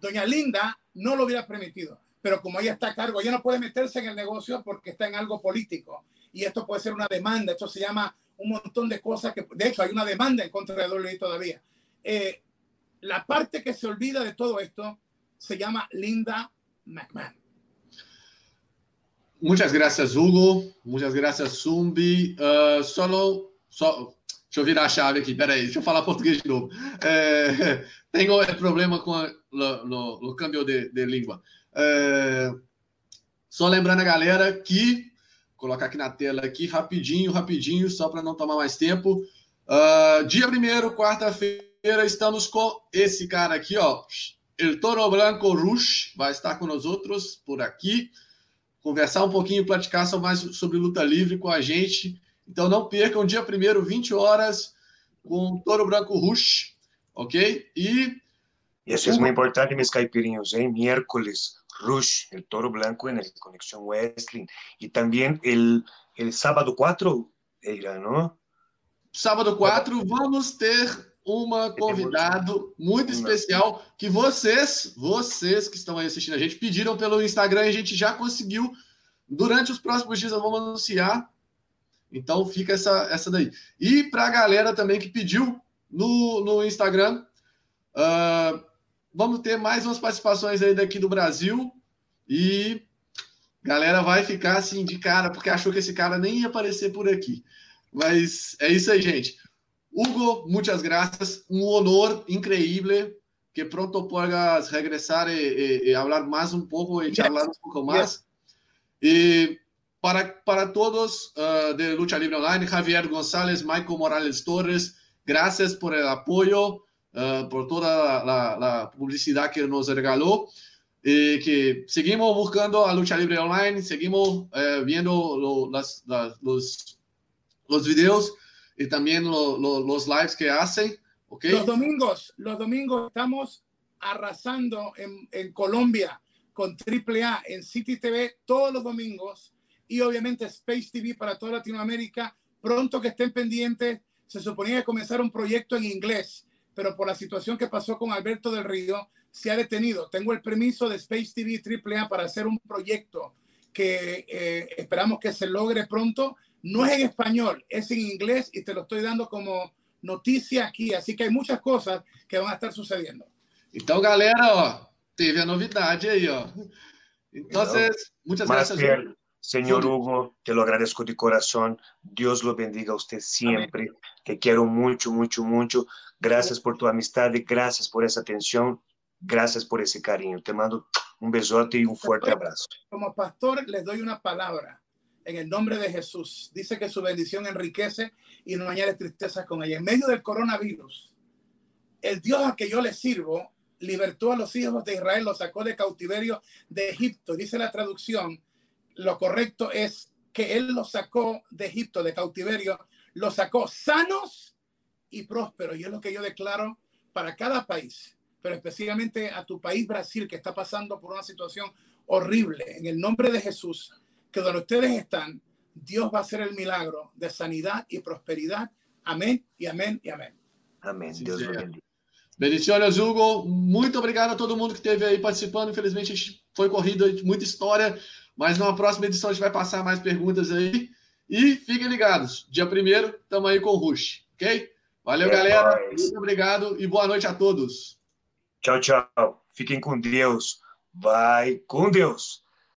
Doña Linda no lo hubiera permitido, pero como ella está a cargo, ella no puede meterse en el negocio porque está en algo político. Y esto puede ser una demanda, esto se llama un montón de cosas que, de hecho, hay una demanda en contra de WWE todavía. Eh, la parte que se olvida de todo esto se llama Linda McMahon. Muchas gracias, Hugo. Muchas gracias, Sumbi. Uh, solo, só, deixa eu virar a chave aqui, peraí, deixa eu falar português de novo. É, tenho problema com o câmbio de, de língua. É, só lembrando a galera que, colocar aqui na tela aqui, rapidinho, rapidinho, só para não tomar mais tempo. Uh, dia primeiro, quarta-feira, estamos com esse cara aqui, ó, El Toro Blanco Rush vai estar com nós outros por aqui, conversar um pouquinho, platicar mais sobre luta livre com a gente. Então não percam, dia 1 20 horas, com Toro Branco Rush, ok? E. Isso é muito importante, meus caipirinhos, hein? Miércoles, Rush, el Toro Blanco en el Conexión Wrestling. Y también el, el sábado 4, Eira, ¿no? Sábado 4, vamos ter uma convidado muito especial que vocês, vocês que estão aí assistindo a gente, pediram pelo Instagram e a gente já conseguiu. Durante os próximos dias, vamos anunciar. Então fica essa, essa daí. E para a galera também que pediu no, no Instagram, uh, vamos ter mais umas participações aí daqui do Brasil. E galera vai ficar assim de cara, porque achou que esse cara nem ia aparecer por aqui. Mas é isso aí, gente. Hugo, muchas gracias. Un honor increíble que pronto puedas regresar y, hablar más un poco y charlar un poco más. Y para, para todos uh, de Lucha Libre Online, Javier González, Michael Morales Torres, gracias por el apoyo, uh, por toda la, publicidad que nos regaló. Y que seguimos buscando a Lucha Libre Online, seguimos uh, viendo lo, las, los, los videos y también lo, lo, los lives que hacen. ¿okay? Los domingos, los domingos estamos arrasando en, en Colombia con AAA en City TV todos los domingos y obviamente Space TV para toda Latinoamérica. Pronto que estén pendientes, se suponía comenzar un proyecto en inglés, pero por la situación que pasó con Alberto del Río, se ha detenido. Tengo el permiso de Space TV AAA para hacer un proyecto que eh, esperamos que se logre pronto no es en español, es en inglés y te lo estoy dando como noticia aquí. Así que hay muchas cosas que van a estar sucediendo. Então, galera, ó, teve a novidade aí, ó. Entonces, muchas gracias. Señor Hugo, te lo agradezco de corazón. Dios lo bendiga a usted siempre. Amén. Te quiero mucho, mucho, mucho. Gracias por tu amistad y gracias por esa atención. Gracias por ese cariño. Te mando un besote y un fuerte abrazo. Como pastor, les doy una palabra en el nombre de Jesús. Dice que su bendición enriquece y no añade tristeza con ella. En medio del coronavirus, el Dios a que yo le sirvo libertó a los hijos de Israel, los sacó de cautiverio de Egipto. Dice la traducción, lo correcto es que Él los sacó de Egipto, de cautiverio, los sacó sanos y prósperos. Y es lo que yo declaro para cada país, pero especialmente a tu país, Brasil, que está pasando por una situación horrible. En el nombre de Jesús, que donde ustedes están, Dios va a hacer el milagro de sanidad y prosperidad. Amén y amén y amén. Amém. Deus bendiga. Bendiciones, Hugo. Muito obrigado a todo mundo que esteve aí participando. Infelizmente, foi corrida, muita história. Mas numa próxima edição a gente vai passar mais perguntas aí. E fiquem ligados, dia 1 estamos aí com o Rush, ok? Valeu, é galera. Nóis. Muito obrigado e boa noite a todos. Tchau, tchau. Fiquem com Deus. Vai com Deus.